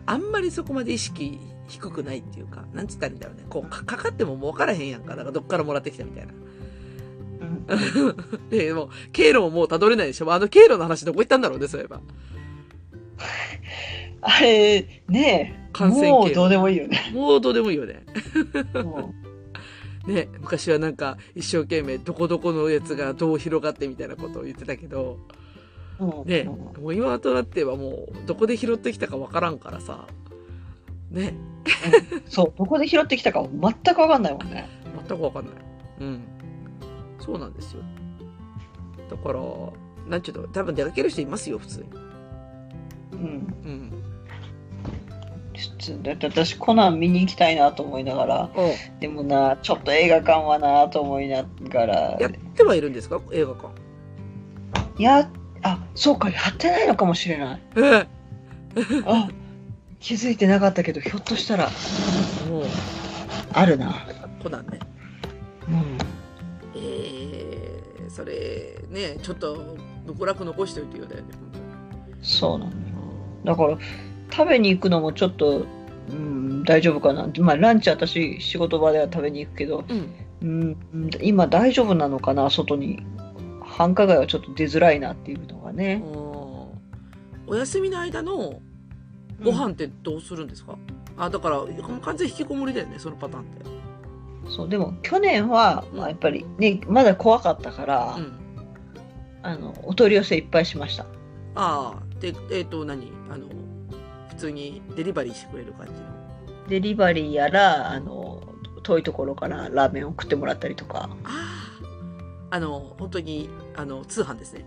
[SPEAKER 2] あんまりそこまで意識低くないっていうか、なんつったらいいんだろうね。こう、かかかってももう分からへんやんか。だからどっからもらってきたみたいな。
[SPEAKER 3] うん
[SPEAKER 2] で、もう、経路ももう辿れないでしょ。あの経路の話どこ行ったんだろうね、そういえば。
[SPEAKER 3] あれ、ねえ、
[SPEAKER 2] 感染経路
[SPEAKER 3] もうどうでもいいよね。
[SPEAKER 2] もうどうでもいいよね。
[SPEAKER 3] も
[SPEAKER 2] ね、昔はなんか一生懸命どこどこのやつがどう広がってみたいなことを言ってたけど、
[SPEAKER 3] ううん
[SPEAKER 2] ね、
[SPEAKER 3] うん
[SPEAKER 2] もう今となってはもうどこで拾ってきたかわからんからさ、ね、
[SPEAKER 3] そう、どこで拾ってきたか全くわかんないもんね。
[SPEAKER 2] 全くわかんない。うん。そうなんですよ。だから、なんちゅうの、多分出かける人いますよ、普通に。
[SPEAKER 3] うん。
[SPEAKER 2] うん。
[SPEAKER 3] だって私コナン見に行きたいなと思いながら、
[SPEAKER 2] お
[SPEAKER 3] でもな、ちょっと映画館はなと思いながら、
[SPEAKER 2] やってはいるんですか映画館。
[SPEAKER 3] いや、あ、そうか、やってないのかもしれない。
[SPEAKER 2] ええ
[SPEAKER 3] あ、気づいてなかったけど、ひょっとしたら
[SPEAKER 2] もう、
[SPEAKER 3] あるな。
[SPEAKER 2] コナンね。
[SPEAKER 3] うん。
[SPEAKER 2] えー、それ、ね、ちょっと、極楽残しておいてよだよね、
[SPEAKER 3] そうなのだから、食べに行くのもちょっと、うん、大丈夫かな。まあ、ランチ私、仕事場では食べに行くけど、
[SPEAKER 2] 当。うん。
[SPEAKER 3] うん、今大丈夫なのかな、外に。繁華街はちょっと出づらいなっていうのがね。
[SPEAKER 2] おお休みの間のご飯ってどうするんですか、あ、だから、完全引きこもりだよね、そのパターンって。
[SPEAKER 3] そう、でも去年は、
[SPEAKER 2] うん
[SPEAKER 3] まあ、やっぱりね、まだ怖かったから、
[SPEAKER 2] うん。
[SPEAKER 3] あの、お取り寄せいっぱいしました。
[SPEAKER 2] ああ、で、えっ、と、何？あの、普通にデリバリーしてくれる感じの。
[SPEAKER 3] デリバリーやら、あの、遠いところからラーメンを送ってもらったりとか。
[SPEAKER 2] ああ、あの、本当に、あの、通販ですね。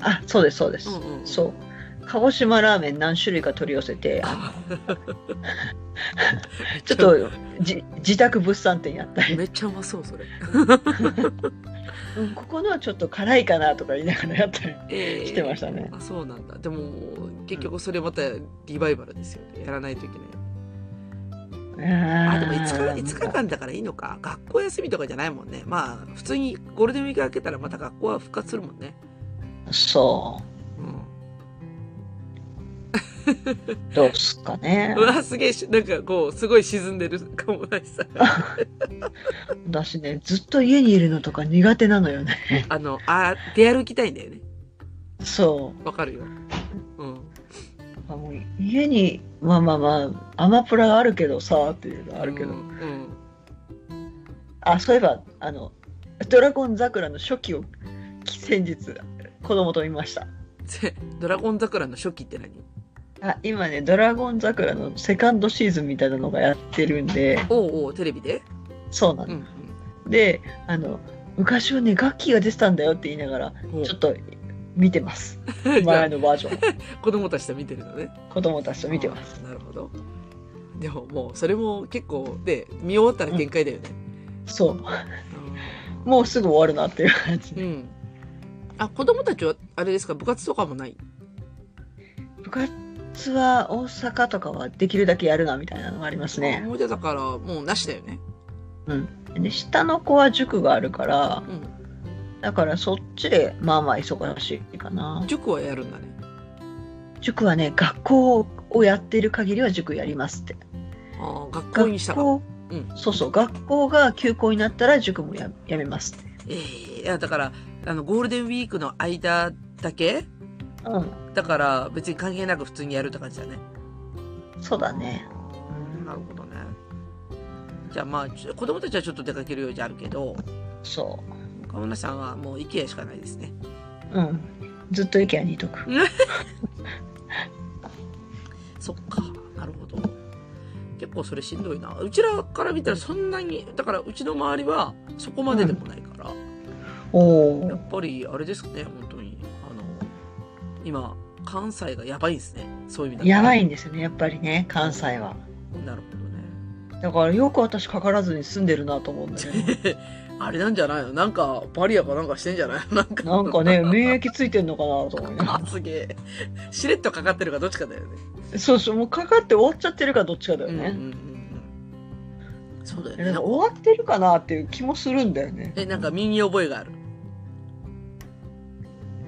[SPEAKER 3] あ、そうです、そうです。
[SPEAKER 2] うんうんうん
[SPEAKER 3] そう。鹿児島ラーメン何種類か取り寄せて、ちょっとじ自宅物産展やったり、
[SPEAKER 2] めっちゃうまそう、それ。
[SPEAKER 3] うんここのはちょっと辛いかなとか言いながらやったり
[SPEAKER 2] えー
[SPEAKER 3] してましたね。
[SPEAKER 2] あ、そうなんだ。でも、結局それまたリバイバルですよね。やらないといけない。あ、
[SPEAKER 3] あ
[SPEAKER 2] でも5日、5日間だからいいのか。学校休みとかじゃないもんね。まあ、普通にゴールデンウィーク明けたらまた学校は復活するもんね。
[SPEAKER 3] そ
[SPEAKER 2] うん。
[SPEAKER 3] う。どうすかね
[SPEAKER 2] う。わ、すげえし、なんかこう、すごい沈んでるかもないさ。
[SPEAKER 3] 私ね、ずっと家にいるのとか苦手なのよね。
[SPEAKER 2] あの、あ、出歩きたいんだよね。
[SPEAKER 3] そ
[SPEAKER 2] わかるよ。うん。
[SPEAKER 3] う。かもう家に、まあまあまあ、アマプラがあるけどさ、っていうのはあるけど、
[SPEAKER 2] うんうん
[SPEAKER 3] あ、そういえば、あの、ドラゴン桜の初期を先日、子供と見ました。
[SPEAKER 2] ぜドラゴン桜の初期って何？
[SPEAKER 3] あ今ね、ドラゴン桜のセカンドシーズンみたいなのがやってるんで、
[SPEAKER 2] おうおう、テレビで？
[SPEAKER 3] そうなの。
[SPEAKER 2] うん
[SPEAKER 3] で、あの、昔はね、楽器が出てたんだよって言いながら、
[SPEAKER 2] うん。
[SPEAKER 3] ちょっと見てます。前
[SPEAKER 2] あ
[SPEAKER 3] のバージョンを。
[SPEAKER 2] 子供たちと見てるのね。
[SPEAKER 3] 子供たちと見てます。
[SPEAKER 2] なるほど。でももう、それも結構、で、見終わったら限界だよね。
[SPEAKER 3] そう。もうすぐ終わるなっていう感じ
[SPEAKER 2] うん。うんあ、子供たちは、あれですか、部活とかもない？
[SPEAKER 3] 部活は大阪とかはできるだけやるなみたいなのがあります
[SPEAKER 2] あ
[SPEAKER 3] ね。
[SPEAKER 2] もうじゃあだから、もうなしだよね。
[SPEAKER 3] うん。で、下の子は塾があるから、
[SPEAKER 2] う
[SPEAKER 3] だからそっちでまあまあ忙しいかな。
[SPEAKER 2] 塾はやるんだね。
[SPEAKER 3] 塾はね、学校をやってる限りは塾やりますって。
[SPEAKER 2] ああ、学校にしたら。
[SPEAKER 3] 学校、
[SPEAKER 2] うん
[SPEAKER 3] そうそう、学校が休校になったら塾もややめますって。
[SPEAKER 2] ええいや、だから、あの、ゴールデンウィークの間だけ？
[SPEAKER 3] うん。
[SPEAKER 2] だから、別に関係なく普通にやるって感じだね。
[SPEAKER 3] そうだね。
[SPEAKER 2] なるほどね。じゃあまあ、子供たちはちょっと出かけるようじゃあるけど、
[SPEAKER 3] そ
[SPEAKER 2] 川村さんはもう IKEA しかないですね。
[SPEAKER 3] う。うん。ずっと IKEA にいとく。
[SPEAKER 2] そっか、なるほど。結構それしんどいな。うちらから見たらそんなに、だからうちの周りはそこまででもないから、
[SPEAKER 3] おお。
[SPEAKER 2] やっぱりあれですね、本当に。あの、今、関西がやばいんですね。そういう意味だと
[SPEAKER 3] やばいんですよね、やっぱりね、関西は。
[SPEAKER 2] なるほどね。
[SPEAKER 3] だからよく私かからずに住んでるなと思うんだよね。
[SPEAKER 2] あれなんじゃないの？なんか、バリアかなんかしてんじゃない？なんか。
[SPEAKER 3] なんかね、免疫ついてんのかなと思
[SPEAKER 2] すげえ。しれっとかかってるかどっちかだよね。
[SPEAKER 3] ら。そうそう、もうかかって終わっちゃってるかどっちかだよね。
[SPEAKER 2] うんうん。そうだよ
[SPEAKER 3] だ
[SPEAKER 2] ね。
[SPEAKER 3] 終わってるかなっていう気もするんだよね。
[SPEAKER 2] え、なんか身に覚えがある？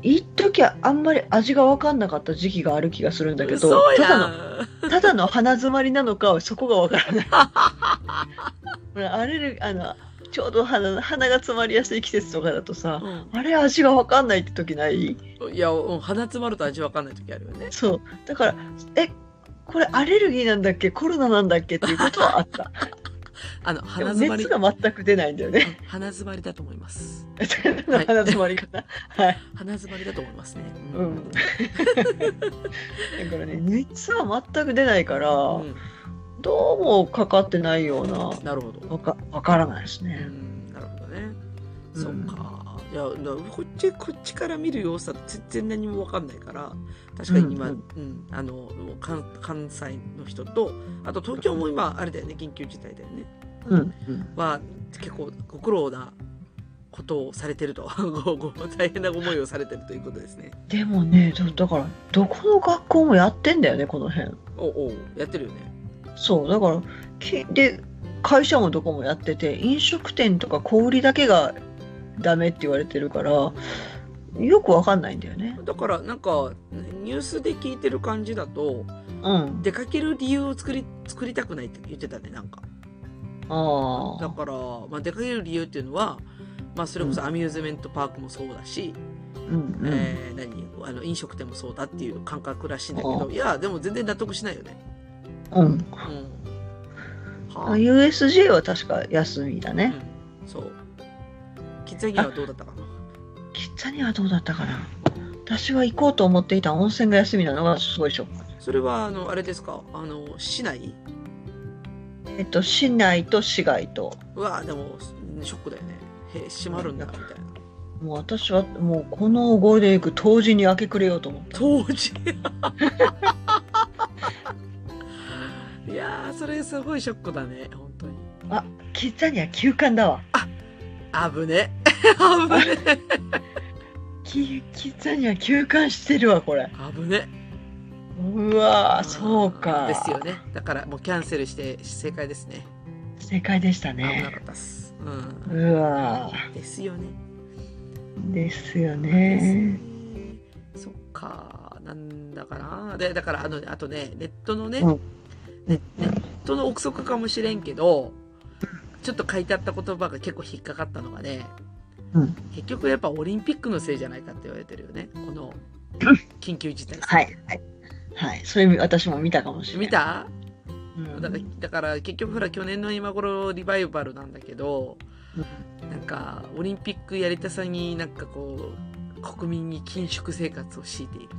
[SPEAKER 3] 一時はあんまり味が分かんなかった時期がある気がするんだけど、ただ
[SPEAKER 2] や
[SPEAKER 3] の、
[SPEAKER 2] ん。
[SPEAKER 3] ただの鼻詰まりなのかはそこが分からない。アレルあの、ちょうど鼻鼻が詰まりやすい季節とかだとさ、あれ味が分かんないって時ない？
[SPEAKER 2] うんいや、うん鼻詰まると味わかんない時あるよね。
[SPEAKER 3] そう。だから、え、これアレルギーなんだっけ？コロナなんだっけ？っていうことはあった。
[SPEAKER 2] あの、
[SPEAKER 3] で
[SPEAKER 2] 鼻
[SPEAKER 3] も
[SPEAKER 2] 詰まり。
[SPEAKER 3] 熱が全く出ないんだよね。
[SPEAKER 2] うん鼻詰まりだと思います。
[SPEAKER 3] 鼻詰まりかな？はい。
[SPEAKER 2] 鼻詰まりだと思いますね。
[SPEAKER 3] うん。だからね、熱は全く出ないから、
[SPEAKER 2] うん
[SPEAKER 3] どうもかかってないような、
[SPEAKER 2] なるほど。
[SPEAKER 3] わかわからないです
[SPEAKER 2] う
[SPEAKER 3] ね。
[SPEAKER 2] ん、なるほどね。
[SPEAKER 3] うん
[SPEAKER 2] そっか。いや、だこっち、こっちから見る様子は全然何もわかんないから、確かに今、
[SPEAKER 3] う
[SPEAKER 2] うんん、あの、関関西の人と、あと東京も今、あれだよね、緊急事態だよね。
[SPEAKER 3] うん。うん。
[SPEAKER 2] は、結構ご苦労なことをされてると。ごご大変な思いをされてるということですね。
[SPEAKER 3] でもね、だだから、どこの学校もやってんだよね、この辺。
[SPEAKER 2] おおやってるよね。
[SPEAKER 3] そう、だから、きで、会社もどこもやってて、飲食店とか小売りだけがダメって言われてるから、よくわかんないんだよね。
[SPEAKER 2] だから、なんか、ニュースで聞いてる感じだと、
[SPEAKER 3] うん。
[SPEAKER 2] 出かける理由を作り、作りたくないって言ってたね、なんか。
[SPEAKER 3] ああ。
[SPEAKER 2] だから、まあ、出かける理由っていうのは、まあ、それこそアミューズメントパークもそうだし、
[SPEAKER 3] うんうん。
[SPEAKER 2] えー何？あの飲食店もそうだっていう感覚らしいんだけど、
[SPEAKER 3] あ
[SPEAKER 2] いや、でも全然納得しないよね。
[SPEAKER 3] うん。
[SPEAKER 2] あ、
[SPEAKER 3] USJ は確か休みだね。
[SPEAKER 2] うん、そう。キッザニアはどうだったかな？
[SPEAKER 3] キッザニアはどうだったかな？私は行こうと思っていた温泉が休みなのがすごいショック。
[SPEAKER 2] それは、あの、あれですか？あの、市内？
[SPEAKER 3] えっと、市内と市外と。
[SPEAKER 2] うわでも、ショックだよね。へ閉まるんだ、みたいな。
[SPEAKER 3] もう私はもうこのゴールデンウィーク当時に明け暮れようと思った。
[SPEAKER 2] 当時？いやー、それすごいショックだね、本当に。
[SPEAKER 3] あ、キッザニア休館だわ。
[SPEAKER 2] あぶね。あぶね。
[SPEAKER 3] キキッザニア休館してるわ、これ。
[SPEAKER 2] あぶね。
[SPEAKER 3] うわーそうか。
[SPEAKER 2] ですよね。だからもうキャンセルして正解ですね。
[SPEAKER 3] 正解でした
[SPEAKER 2] 危な
[SPEAKER 3] ね。
[SPEAKER 2] かったっす。うん。
[SPEAKER 3] うわ
[SPEAKER 2] ですよね。
[SPEAKER 3] ーですよね。
[SPEAKER 2] そっか。なんだかな。で、だからあの、あとね、ネットのね、
[SPEAKER 3] うん
[SPEAKER 2] ネネットの憶測かもしれんけど、ちょっと書いてあった言葉が結構引っかかったのがね、
[SPEAKER 3] うん
[SPEAKER 2] 結局やっぱオリンピックのせいじゃないかって言われてるよね。この 緊急事態。
[SPEAKER 3] はい。はい。はい。それ私も見たかもしれない。
[SPEAKER 2] 見た？
[SPEAKER 3] うん
[SPEAKER 2] だからだから結局ほら去年の今頃リバイバルなんだけど、
[SPEAKER 3] うん
[SPEAKER 2] なんかオリンピックやりたさになんかこう国民に緊縮生活を強いているって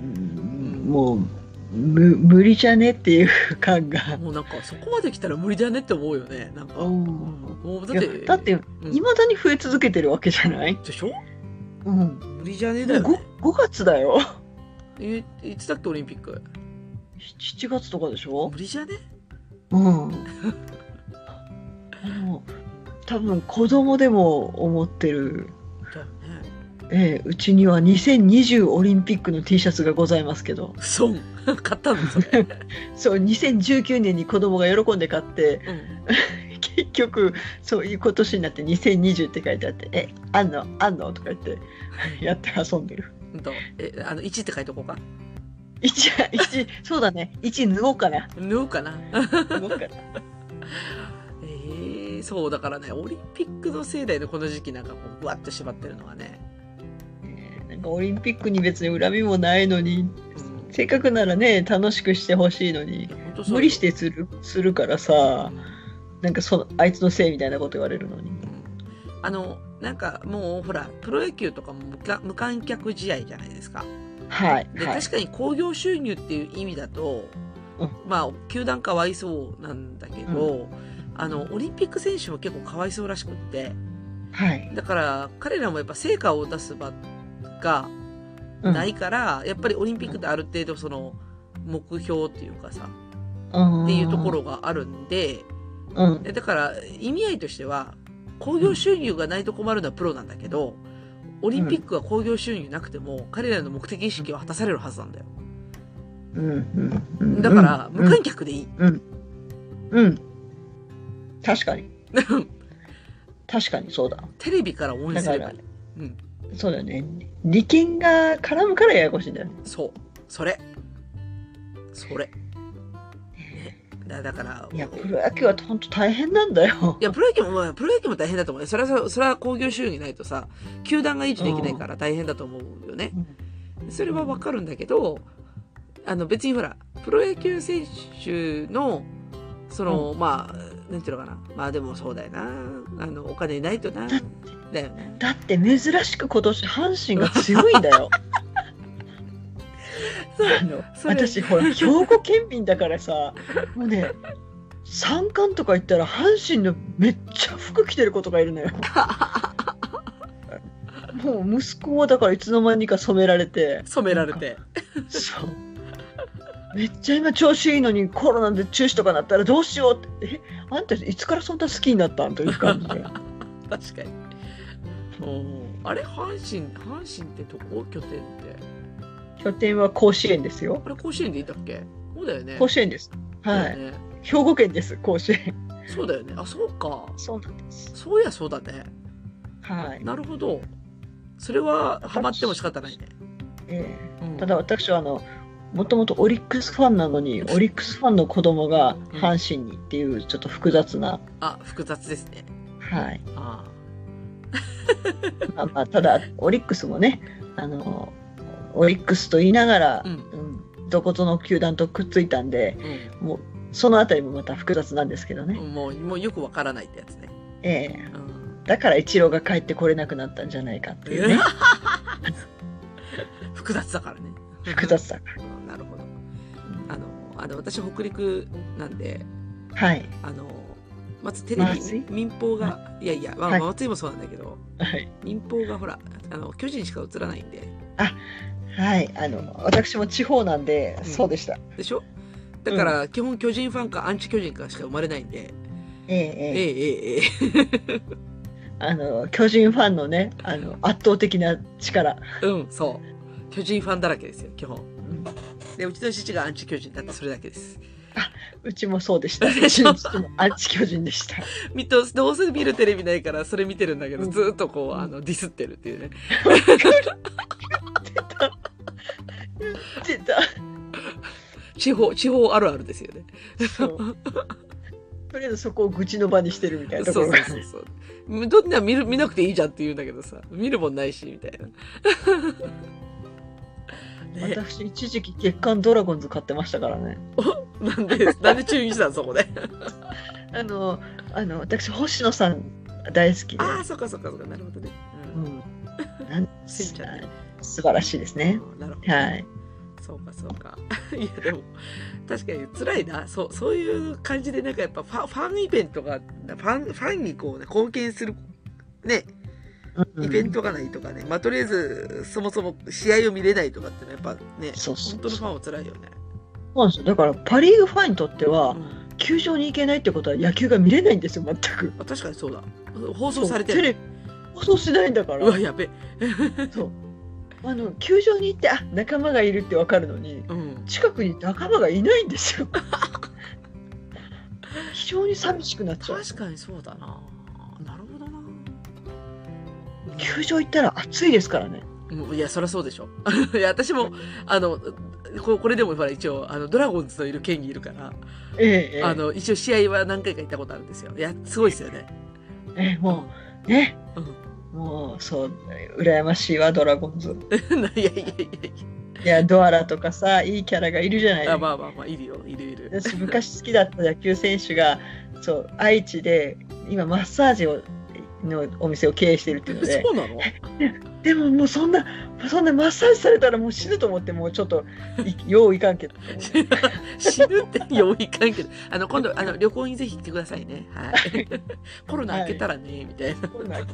[SPEAKER 2] いう
[SPEAKER 3] うんもう、む無理じゃねっていう感が。
[SPEAKER 2] もうなんかそこまで来たら無理だねって思うよね。なんか。
[SPEAKER 3] うん。
[SPEAKER 2] もうだって
[SPEAKER 3] だって、
[SPEAKER 2] うん。
[SPEAKER 3] いまだに増え続けてるわけじゃない？
[SPEAKER 2] でしょ？
[SPEAKER 3] うん。
[SPEAKER 2] 無理じゃねえだよ
[SPEAKER 3] 5,
[SPEAKER 2] ね
[SPEAKER 3] 月だよ。
[SPEAKER 2] えいつだっけオリンピック
[SPEAKER 3] ？7月とかでしょ？
[SPEAKER 2] 無理じゃね？
[SPEAKER 3] うん。もう多分子供でも思ってる、ええうちには2020オリンピックの T シャツがございますけど、
[SPEAKER 2] 損。買ったんだそれ、
[SPEAKER 3] そう、2019年に子供が喜んで買って、
[SPEAKER 2] うん、
[SPEAKER 3] 結局、そういう今年になって2020って書いてあって、え、あんの？あんの？とか言って、やって遊んでる。
[SPEAKER 2] う？んとえあの1って書いとこうか。
[SPEAKER 3] 一、一、そうだね。一脱ごうかな。
[SPEAKER 2] 縫うかな。
[SPEAKER 3] 脱ごうかな。
[SPEAKER 2] えー、そうだからねオリンピックのせいだよねこの時期。なんかこうぶわっと縛ってるのはね、
[SPEAKER 3] えーなんかオリンピックに別に恨みもないのに、
[SPEAKER 2] うん、
[SPEAKER 3] せっかくならね、楽しくしてほしいのに、無理してするするからさ、なんかそのあいつのせいみたいなこと言われるのに。
[SPEAKER 2] うん。あのなんかもうほらプロ野球とかも無観客試合じゃないですか。
[SPEAKER 3] はい。
[SPEAKER 2] で、
[SPEAKER 3] はい。
[SPEAKER 2] 確かに興行収入っていう意味だと、
[SPEAKER 3] うん。
[SPEAKER 2] まあ球団かわいそうなんだけど、あのオリンピック選手も結構かわいそうらしくって。
[SPEAKER 3] はい。
[SPEAKER 2] だから彼らもやっぱ成果を出す場が
[SPEAKER 3] うん
[SPEAKER 2] ないから、やっぱりオリンピックってある程度その目標っていうかさ
[SPEAKER 3] っ
[SPEAKER 2] っていうところがあるんで
[SPEAKER 3] うん。
[SPEAKER 2] でだから意味合いとしては興行収入がないと困るのはプロなんだけどオリンピックは興行収入なくても彼らの目的意識は果たされるはずなんだよ
[SPEAKER 3] うん。うんうん。
[SPEAKER 2] だから
[SPEAKER 3] うん
[SPEAKER 2] 無観客でいい、
[SPEAKER 3] うん。うん。確かに。確かにそうだ。
[SPEAKER 2] テレビから応援すればいいうん
[SPEAKER 3] そうだよね。利権が絡むからややこしいんだよね。
[SPEAKER 2] そうそれそれ、ね、だだから
[SPEAKER 3] いや、プロ野球は本当大変なんだよ
[SPEAKER 2] い。や、プロ野球も、まあプロ野球も大変だと思うよ。それはさ、それは興行収入ないとさ、球団が維持できないから大変だと思うよね。それはわかるんだけど、あの別にほら、プロ野球選手の、その、まあ、なんていうのかな。まあでもそうだよな。あの、お金ないとな。
[SPEAKER 3] だ
[SPEAKER 2] だよね。
[SPEAKER 3] だって珍しく今年阪神が強いんだよ。あの私ほら兵庫県民だからさもうね三冠とか言ったら阪神のめっちゃ服着てる子とかいるのよ。もう息子はだからいつの間にか染められて
[SPEAKER 2] 染められて。
[SPEAKER 3] そうめっちゃ今調子いいのにコロナで中止とかなったらどうしようってえあんたいつからそんな好きになったん？という感じで
[SPEAKER 2] 確かに。うん。あれ阪神、阪神ってどこ？拠点って。
[SPEAKER 3] 拠点は甲子園ですよ。
[SPEAKER 2] あれ甲子園でいたっけ？そうだよね。
[SPEAKER 3] 甲子園です。はい。
[SPEAKER 2] ね。
[SPEAKER 3] 兵庫県です甲子園。
[SPEAKER 2] そうだよね。あ、そうか。
[SPEAKER 3] そうなんです。
[SPEAKER 2] そうやそうだね。
[SPEAKER 3] はい、
[SPEAKER 2] なるほど。それはハマっても仕方ないね。
[SPEAKER 3] え
[SPEAKER 2] うん。
[SPEAKER 3] えただ私はあのもともとオリックスファンなのにオリックスファンの子供が阪神にっていうちょっと複雑な、
[SPEAKER 2] あ、複雑ですね。
[SPEAKER 3] はい。
[SPEAKER 2] あ
[SPEAKER 3] まあまあ、ただオリックスもねあのオリックスと言いながら、
[SPEAKER 2] うん
[SPEAKER 3] うんどことの球団とくっついたんで
[SPEAKER 2] あ、
[SPEAKER 3] もうそのあたりもまた複雑なんですけどね、
[SPEAKER 2] うん。もう、もうよくわからないってやつね。
[SPEAKER 3] ええ
[SPEAKER 2] うん。
[SPEAKER 3] だからイチローが帰ってこれなくなったんじゃないかっていうね
[SPEAKER 2] 複雑だからね。
[SPEAKER 3] 複雑だから
[SPEAKER 2] うんなるほど。あの、あの、私北陸なんで、
[SPEAKER 3] はい
[SPEAKER 2] あの、まずテレビ、民放が、い、やいや、まあ、松井もそうなんだけど、
[SPEAKER 3] はい、
[SPEAKER 2] 民放がほら、あの巨人しか映らないんで。
[SPEAKER 3] あはい、あの、私も地方なんで、そうでした。
[SPEAKER 2] でしょ？だから、基本巨人ファンかアンチ巨人かしか生まれないんで。
[SPEAKER 3] えええ
[SPEAKER 2] え
[SPEAKER 3] え
[SPEAKER 2] え。
[SPEAKER 3] あの巨人ファンのねあの圧倒的な力。
[SPEAKER 2] うんそう。巨人ファンだらけですよ基本、うん、でうちの父がアンチ巨人だってそれだけです。
[SPEAKER 3] うちもそうでしたう
[SPEAKER 2] でしょ
[SPEAKER 3] ちの父もアンチ巨人でした
[SPEAKER 2] 見とどうせ見るテレビないからそれ見てるんだけど、
[SPEAKER 3] うん
[SPEAKER 2] ずーっとこう、あの、ディスってるっていうね。
[SPEAKER 3] 出た
[SPEAKER 2] 地方、地方あるあるですよね。
[SPEAKER 3] そうとりあえずそこを愚痴の場にしてるみたいなとこ
[SPEAKER 2] そう
[SPEAKER 3] ろが
[SPEAKER 2] そうそうそう。どんな見る見なくていいじゃんって言うんだけどさ、見るもんないし、みたいな。ね
[SPEAKER 3] 私一時期月刊ドラゴンズ買ってましたからね。
[SPEAKER 2] なんで、なんで注意したのそこで。
[SPEAKER 3] あの、あの、私星野さん大好きで。
[SPEAKER 2] ああ、そっかそっかそっか、なるほどね。う。
[SPEAKER 3] うんん。なん
[SPEAKER 2] せんちゃんね
[SPEAKER 3] 素晴らしいですね。
[SPEAKER 2] なるほど。
[SPEAKER 3] はい。
[SPEAKER 2] そうかそうか。いやでも確かに辛いな。そうそういう感じでなんかやっぱファンファンイベントがファンファンにこうね貢献するね
[SPEAKER 3] うん
[SPEAKER 2] イベントがないとかね、まあとりあえずそもそも試合を見れないとかってのはやっぱね
[SPEAKER 3] そうそう
[SPEAKER 2] 本当のファンは辛いよね。
[SPEAKER 3] そうなんですよ。だからパリーグファンにとっては、
[SPEAKER 2] うん
[SPEAKER 3] 球場に行けないってことは野球が見れないんですよ、全く。
[SPEAKER 2] あ確かにそうだ。放送されてる。
[SPEAKER 3] そうテレビ放送しないんだから
[SPEAKER 2] う。わやべえ。
[SPEAKER 3] そう。あの球場に行ってあ仲間がいるってわかるのに
[SPEAKER 2] うん。
[SPEAKER 3] 近くに仲間がいないんですよ。非常に寂しくなっちゃう。
[SPEAKER 2] 確かにそうだな。
[SPEAKER 3] 球場行ったら暑いですからね。
[SPEAKER 2] うんいや、そりゃそうでしょ。いや、私も、あの、ここれでもほら一応、あの、ドラゴンズといる県にいるから、
[SPEAKER 3] ええええ
[SPEAKER 2] あの、一応試合は何回か行ったことあるんですよ。いや、すごいですよね。
[SPEAKER 3] ええもうね、
[SPEAKER 2] うん。
[SPEAKER 3] もうそう羨ましいわドラゴンズ。
[SPEAKER 2] いやいやいやい
[SPEAKER 3] いやドアラとかさいいキャラがいるじゃない
[SPEAKER 2] や。あまあまあまあ、いるよ、いるいる。
[SPEAKER 3] 私昔好きだった野球選手がそう愛知で今マッサージをのお店を経営しているっていうので
[SPEAKER 2] そうなの？
[SPEAKER 3] でももうそんなそんなマッサージされたらもう死ぬと思ってもうちょっとい よういかんけど
[SPEAKER 2] 死ぬってよういかんけど、あの、今度、あの、旅行にぜひ来てくださいね。はい。コロナ明けたらね、みたいな。
[SPEAKER 3] こんなん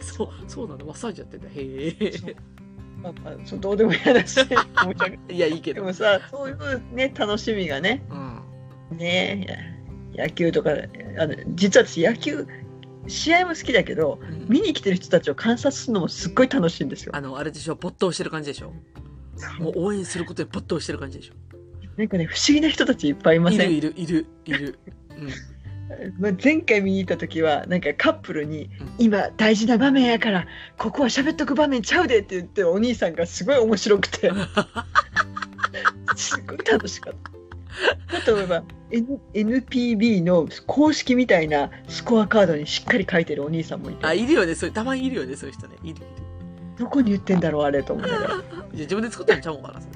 [SPEAKER 2] そう、そうなの、マッサージやってんだ。へえ。
[SPEAKER 3] まあまあそうどうでも嫌だし申し訳ない
[SPEAKER 2] いや、いいけど。
[SPEAKER 3] でもさそういうね楽しみがね
[SPEAKER 2] うん。
[SPEAKER 3] ね野球とかあの実は私野球試合も好きだけど
[SPEAKER 2] うん
[SPEAKER 3] 見に来てる人たちを観察するのもすっごい楽しいんですよ。
[SPEAKER 2] あの、あれでしょ、没頭してる感じでしょ？もう応援することに没頭してる感じでしょ？
[SPEAKER 3] なんかね不思議な人たちいっぱいいません？
[SPEAKER 2] いるいるいるいる。うん。
[SPEAKER 3] まあ、前回見に行った時はなんかカップルに
[SPEAKER 2] うん「
[SPEAKER 3] 今大事な場面やからここは喋っとく場面ちゃうで」って言ってお兄さんがすごい面白くて すごい楽しかった。例えば、N、NPB の公式みたいなスコアカードにしっかり書いてるお兄さんもいて
[SPEAKER 2] あ、いるよね。そうたまにいるよね、そういう人ね。いるいる。
[SPEAKER 3] どこに言ってんだろうあれと思いながら。
[SPEAKER 2] じゃあ自分で作ったんちゃうのかな、それ。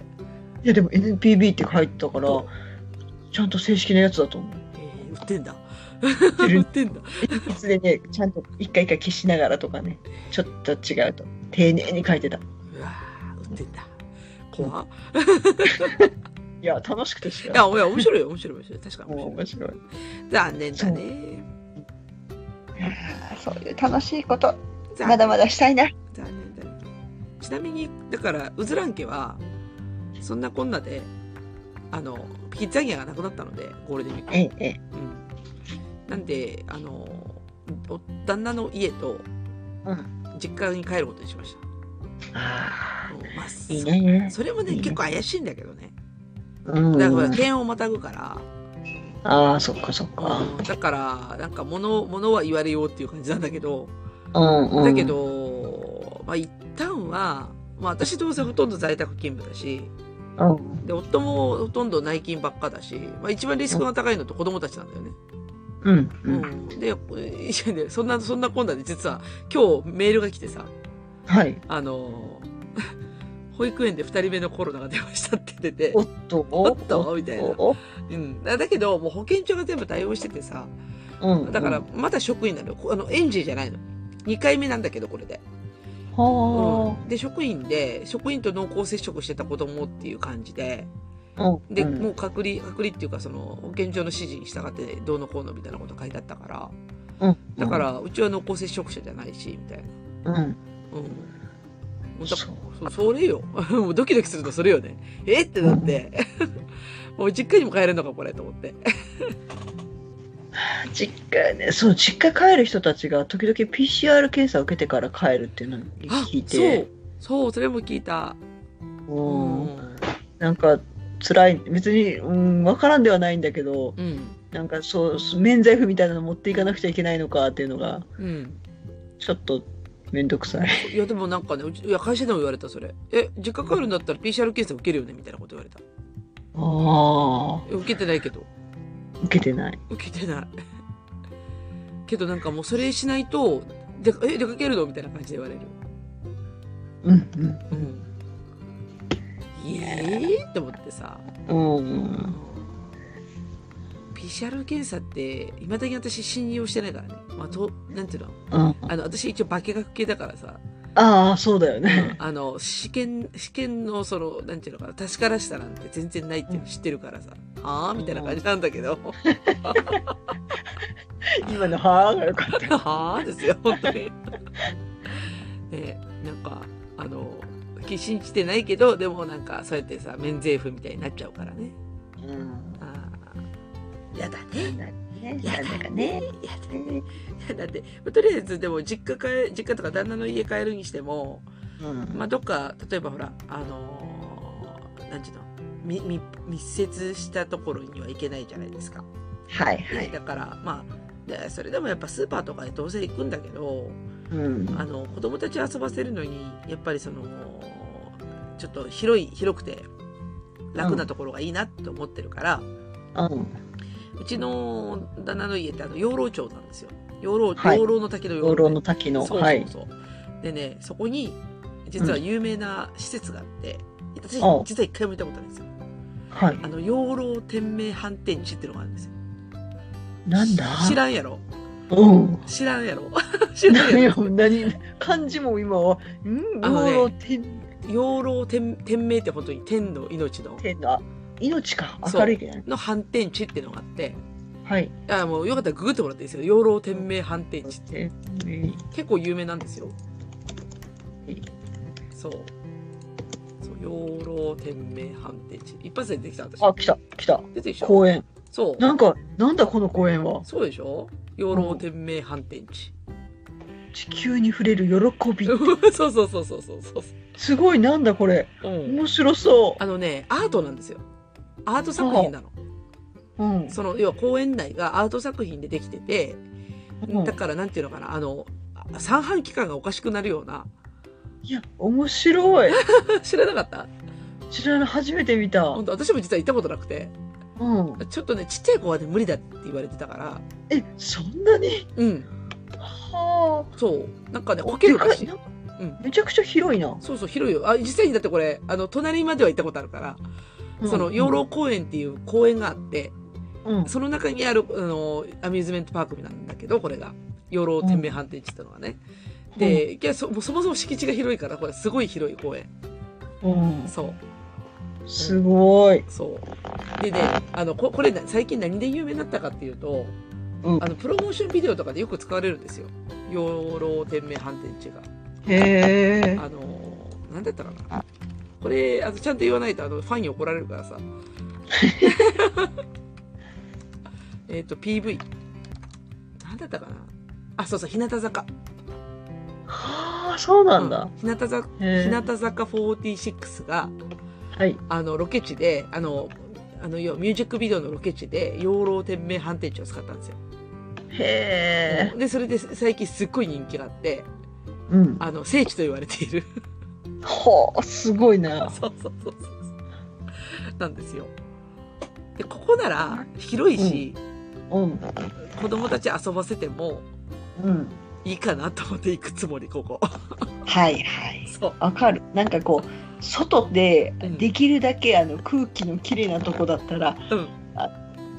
[SPEAKER 3] いやでも NPB って書いてたからちゃんと正式なやつだと思う。
[SPEAKER 2] えー、売ってんだ。売ってんだ。
[SPEAKER 3] いつでねちゃんと一回一回消しながらとかねちょっと違うと丁寧に書いてた。
[SPEAKER 2] うわー売ってんだ。怖っ。
[SPEAKER 3] いや楽しくてし
[SPEAKER 2] いや、いや面白いよ、面白い、面白い。確かに面白い。残念だね。
[SPEAKER 3] そういう楽しいこと
[SPEAKER 2] 残
[SPEAKER 3] まだまだしたいな。
[SPEAKER 2] 残念だね。ちなみに、だから、うずらん家は、そんなこんなで、あの、キッザニアがなくなったので、ゴールデンウィーク。
[SPEAKER 3] ええええ
[SPEAKER 2] うん。なんで、あの、お旦那の家と、
[SPEAKER 3] うん
[SPEAKER 2] 実家に帰ることにしまし
[SPEAKER 3] あ
[SPEAKER 2] た。うんまあ、
[SPEAKER 3] あいいね。
[SPEAKER 2] それもね結構怪しいんだけどね。
[SPEAKER 3] うん
[SPEAKER 2] だから、県をまたぐから、
[SPEAKER 3] ああそっかそっか。
[SPEAKER 2] うんだから、なんか、物、物は言われようっていう感じなんだけど、
[SPEAKER 3] うんうん。
[SPEAKER 2] だけど、まあ、一旦は、まあ、私どうせほとんど在宅勤務だし、
[SPEAKER 3] うん
[SPEAKER 2] で、夫もほとんど内勤ばっかだし、まあ、一番リスクが高いのって子供たちなんだよね。
[SPEAKER 3] うん
[SPEAKER 2] う
[SPEAKER 3] うん
[SPEAKER 2] ん。で、そんな、そんなこんなで実は、今日メールが来てさ、
[SPEAKER 3] はい。
[SPEAKER 2] あの、保育園で二人目のコロナが出ましたって出て
[SPEAKER 3] お、っと
[SPEAKER 2] おっと？みたいな
[SPEAKER 3] お
[SPEAKER 2] うん。だだけど、もう保健所が全部対応しててさ、
[SPEAKER 3] うん。
[SPEAKER 2] だから、まだ職員なのあの、園児じゃないの。2回目なんだけど、これで。
[SPEAKER 3] は
[SPEAKER 2] うん、で、職員で、職員と濃厚接触してた子供っていう感じで、
[SPEAKER 3] あ。うん
[SPEAKER 2] で、
[SPEAKER 3] うん
[SPEAKER 2] もう隔離、隔離っていうか、その、保健所の指示に従って、どうのこうのみたいなこと書いてあったから、
[SPEAKER 3] うん
[SPEAKER 2] だから、うちは濃厚接触者じゃないし、みたいな。
[SPEAKER 3] うん。
[SPEAKER 2] うん。もうだ
[SPEAKER 3] そう
[SPEAKER 2] そそれよ。もうドキドキするとそれよね。え？ってなって。もう実家にも帰れるのか、これ、と思って。
[SPEAKER 3] 実家ね、そう、実家帰る人たちが時々 PCR 検査を受けてから帰るっていうのを聞い
[SPEAKER 2] そう
[SPEAKER 3] て、。
[SPEAKER 2] そう、それも聞いた。
[SPEAKER 3] う
[SPEAKER 2] うん
[SPEAKER 3] ん、なんか辛い、別に、うん、わからんではないんだけど、
[SPEAKER 2] うん。
[SPEAKER 3] なんかそう、免罪符みたいなの持っていかなくちゃいけないのかっていうのが、
[SPEAKER 2] うん。
[SPEAKER 3] ちょっとめんどくさい。
[SPEAKER 2] いや、でもなんかね、うちいや、会社でも言われた、それ。え、実家帰るんだったら PCR 検査受けるよねみたいなこと言われた。
[SPEAKER 3] ああ、
[SPEAKER 2] え受けてないけど。
[SPEAKER 3] 受けてない。
[SPEAKER 2] 受けてない。けどなんかもうそれしないと、でえ、出かけるの？みたいな感じで言われる。
[SPEAKER 3] うんうん。
[SPEAKER 2] うん。ええー、って思ってさ。
[SPEAKER 3] うん。
[SPEAKER 2] PCR 検査って、いまだに私信用してないからね。まあ、と、なんていうの？
[SPEAKER 3] うん、
[SPEAKER 2] あの、私一応化学系だからさ、
[SPEAKER 3] ああ、そうだよね。
[SPEAKER 2] あの、試験、試験のその、なんていうのかな、確からしたなんて全然ないっていうの知ってるからさ、はあ？みたいな感じなんだけど、
[SPEAKER 3] 今のはーがよかった。
[SPEAKER 2] はあ？ですよ、本当に。ねなんか、あの、信じてないけど、でもなんか、そうやってさ、免税符みたいになっちゃうからね。
[SPEAKER 3] うん。
[SPEAKER 2] やだね。
[SPEAKER 3] ね、
[SPEAKER 2] や
[SPEAKER 3] だかね。
[SPEAKER 2] やだね。いやだって、とりあえずでも実家帰、実家とか旦那の家帰るにしても、
[SPEAKER 3] うん。
[SPEAKER 2] まあ、どっか、例えばほら、あのーなんちゅうの、み、み、密接したところには行けないじゃないですか。
[SPEAKER 3] はいはい。
[SPEAKER 2] ねだから、まあ、でそれでもやっぱスーパーとかでどうせ行くんだけど、
[SPEAKER 3] うん。
[SPEAKER 2] あの、子供たち遊ばせるのに、やっぱりその、ちょっと広い、広くて、楽なところがいいなって思ってるから、
[SPEAKER 3] うん。
[SPEAKER 2] うちの旦那の家ってあの養老町なんですよ。養老、
[SPEAKER 3] はい
[SPEAKER 2] 養老の滝の
[SPEAKER 3] 養老の滝の。
[SPEAKER 2] そう
[SPEAKER 3] はい。
[SPEAKER 2] そうそう。でね、そこに、実は有名な施設があって、私、
[SPEAKER 3] お
[SPEAKER 2] 実は一回も行ったことないんですよ。
[SPEAKER 3] はい。
[SPEAKER 2] あの、養老天命反転地っていうのがあるんですよ。
[SPEAKER 3] なんだ？
[SPEAKER 2] 知らんやろ
[SPEAKER 3] うん。
[SPEAKER 2] 知らんやろ 知らん
[SPEAKER 3] 何
[SPEAKER 2] やろ
[SPEAKER 3] よ、何、漢字も今は、ん？
[SPEAKER 2] あのね
[SPEAKER 3] 養老天、
[SPEAKER 2] 養老天天命って本当に天の命の、
[SPEAKER 3] 天だ。命か。明るいけどね。
[SPEAKER 2] の反転地っていうのがあって、
[SPEAKER 3] はい。
[SPEAKER 2] あもうよかったらググってもらっていいですよ。養老天命反転地って。
[SPEAKER 3] 天
[SPEAKER 2] 結構有名なんですよ。
[SPEAKER 3] 命
[SPEAKER 2] そう。そう、養老天命反転地。一発で出てきた私。
[SPEAKER 3] あ、来た、来た。
[SPEAKER 2] 出てきた。
[SPEAKER 3] 公園。
[SPEAKER 2] そう。
[SPEAKER 3] なんか、なんだこの公園は？
[SPEAKER 2] そうでしょ？養老天命反転地。
[SPEAKER 3] 地球に触れる喜び。
[SPEAKER 2] そ うそうそうそうそうそう。
[SPEAKER 3] すごい、なんだこれ。
[SPEAKER 2] うん。
[SPEAKER 3] 面白そ
[SPEAKER 2] あのね、アートなんですよ。アート作品なの。
[SPEAKER 3] う。うん。
[SPEAKER 2] その、要は公園内がアート作品でできてて、
[SPEAKER 3] うん
[SPEAKER 2] だからなんていうのかな、あの、三半規管がおかしくなるような。
[SPEAKER 3] いや、面白い。
[SPEAKER 2] 知らなかった？
[SPEAKER 3] 知らない、初めて見た。
[SPEAKER 2] 本当？私も実は行ったことなくて、
[SPEAKER 3] うん。
[SPEAKER 2] ちょっとね、ちっちゃい子はね、無理だって言われてたから、
[SPEAKER 3] え、そんなに？
[SPEAKER 2] うん。
[SPEAKER 3] は
[SPEAKER 2] そう。なんかね、
[SPEAKER 3] あ。
[SPEAKER 2] こけるらしいうん
[SPEAKER 3] めちゃくちゃ広いな。
[SPEAKER 2] そうそう、広いよ。あ、実際にだってこれ、あの、隣までは行ったことあるから、その、養老公園っていう公園があって、
[SPEAKER 3] うん。
[SPEAKER 2] その中にある、あの、アミューズメントパークなんだけど、これが。養老天命反転地ってのがね。で、いやそ、もうそもそも敷地が広いから、これすごい広い公園。
[SPEAKER 3] うん、
[SPEAKER 2] そう。
[SPEAKER 3] すごい。
[SPEAKER 2] そう。でね、あの、ここれ、最近何で有名になったかっていうと、
[SPEAKER 3] うん
[SPEAKER 2] あの、プロモーションビデオとかでよく使われるんですよ。養老天命反転地が。
[SPEAKER 3] へえ。
[SPEAKER 2] あの、なんだったかな。これ、あの、ちゃんと言わないと、あの、ファンに怒られるからさ。えっと、PV。なんだったかな。あ、そうそう、日向坂。
[SPEAKER 3] はあ、そうなんだ。
[SPEAKER 2] うん日向坂、
[SPEAKER 3] へ
[SPEAKER 2] 日
[SPEAKER 3] え。
[SPEAKER 2] 向坂46が、
[SPEAKER 3] はい。
[SPEAKER 2] あの、ロケ地で、あの、あの、ミュージックビデオのロケ地で、養老天命反転地を使ったんですよ。
[SPEAKER 3] へえ。
[SPEAKER 2] で、それで最近すっごい人気があって、
[SPEAKER 3] うん。
[SPEAKER 2] あの、聖地と言われている。
[SPEAKER 3] はあ、すごいな。
[SPEAKER 2] そうそうそうそう。なんですよ。で、ここなら広いし、
[SPEAKER 3] うん。
[SPEAKER 2] 子供たち遊ばせても
[SPEAKER 3] うん。
[SPEAKER 2] いいかなと思って行くつもり、ここ。
[SPEAKER 3] はいはい。
[SPEAKER 2] そう。
[SPEAKER 3] わかる。なんかこう、外で
[SPEAKER 2] うん
[SPEAKER 3] できるだけあの空気のきれいなとこだったら、
[SPEAKER 2] うん
[SPEAKER 3] あ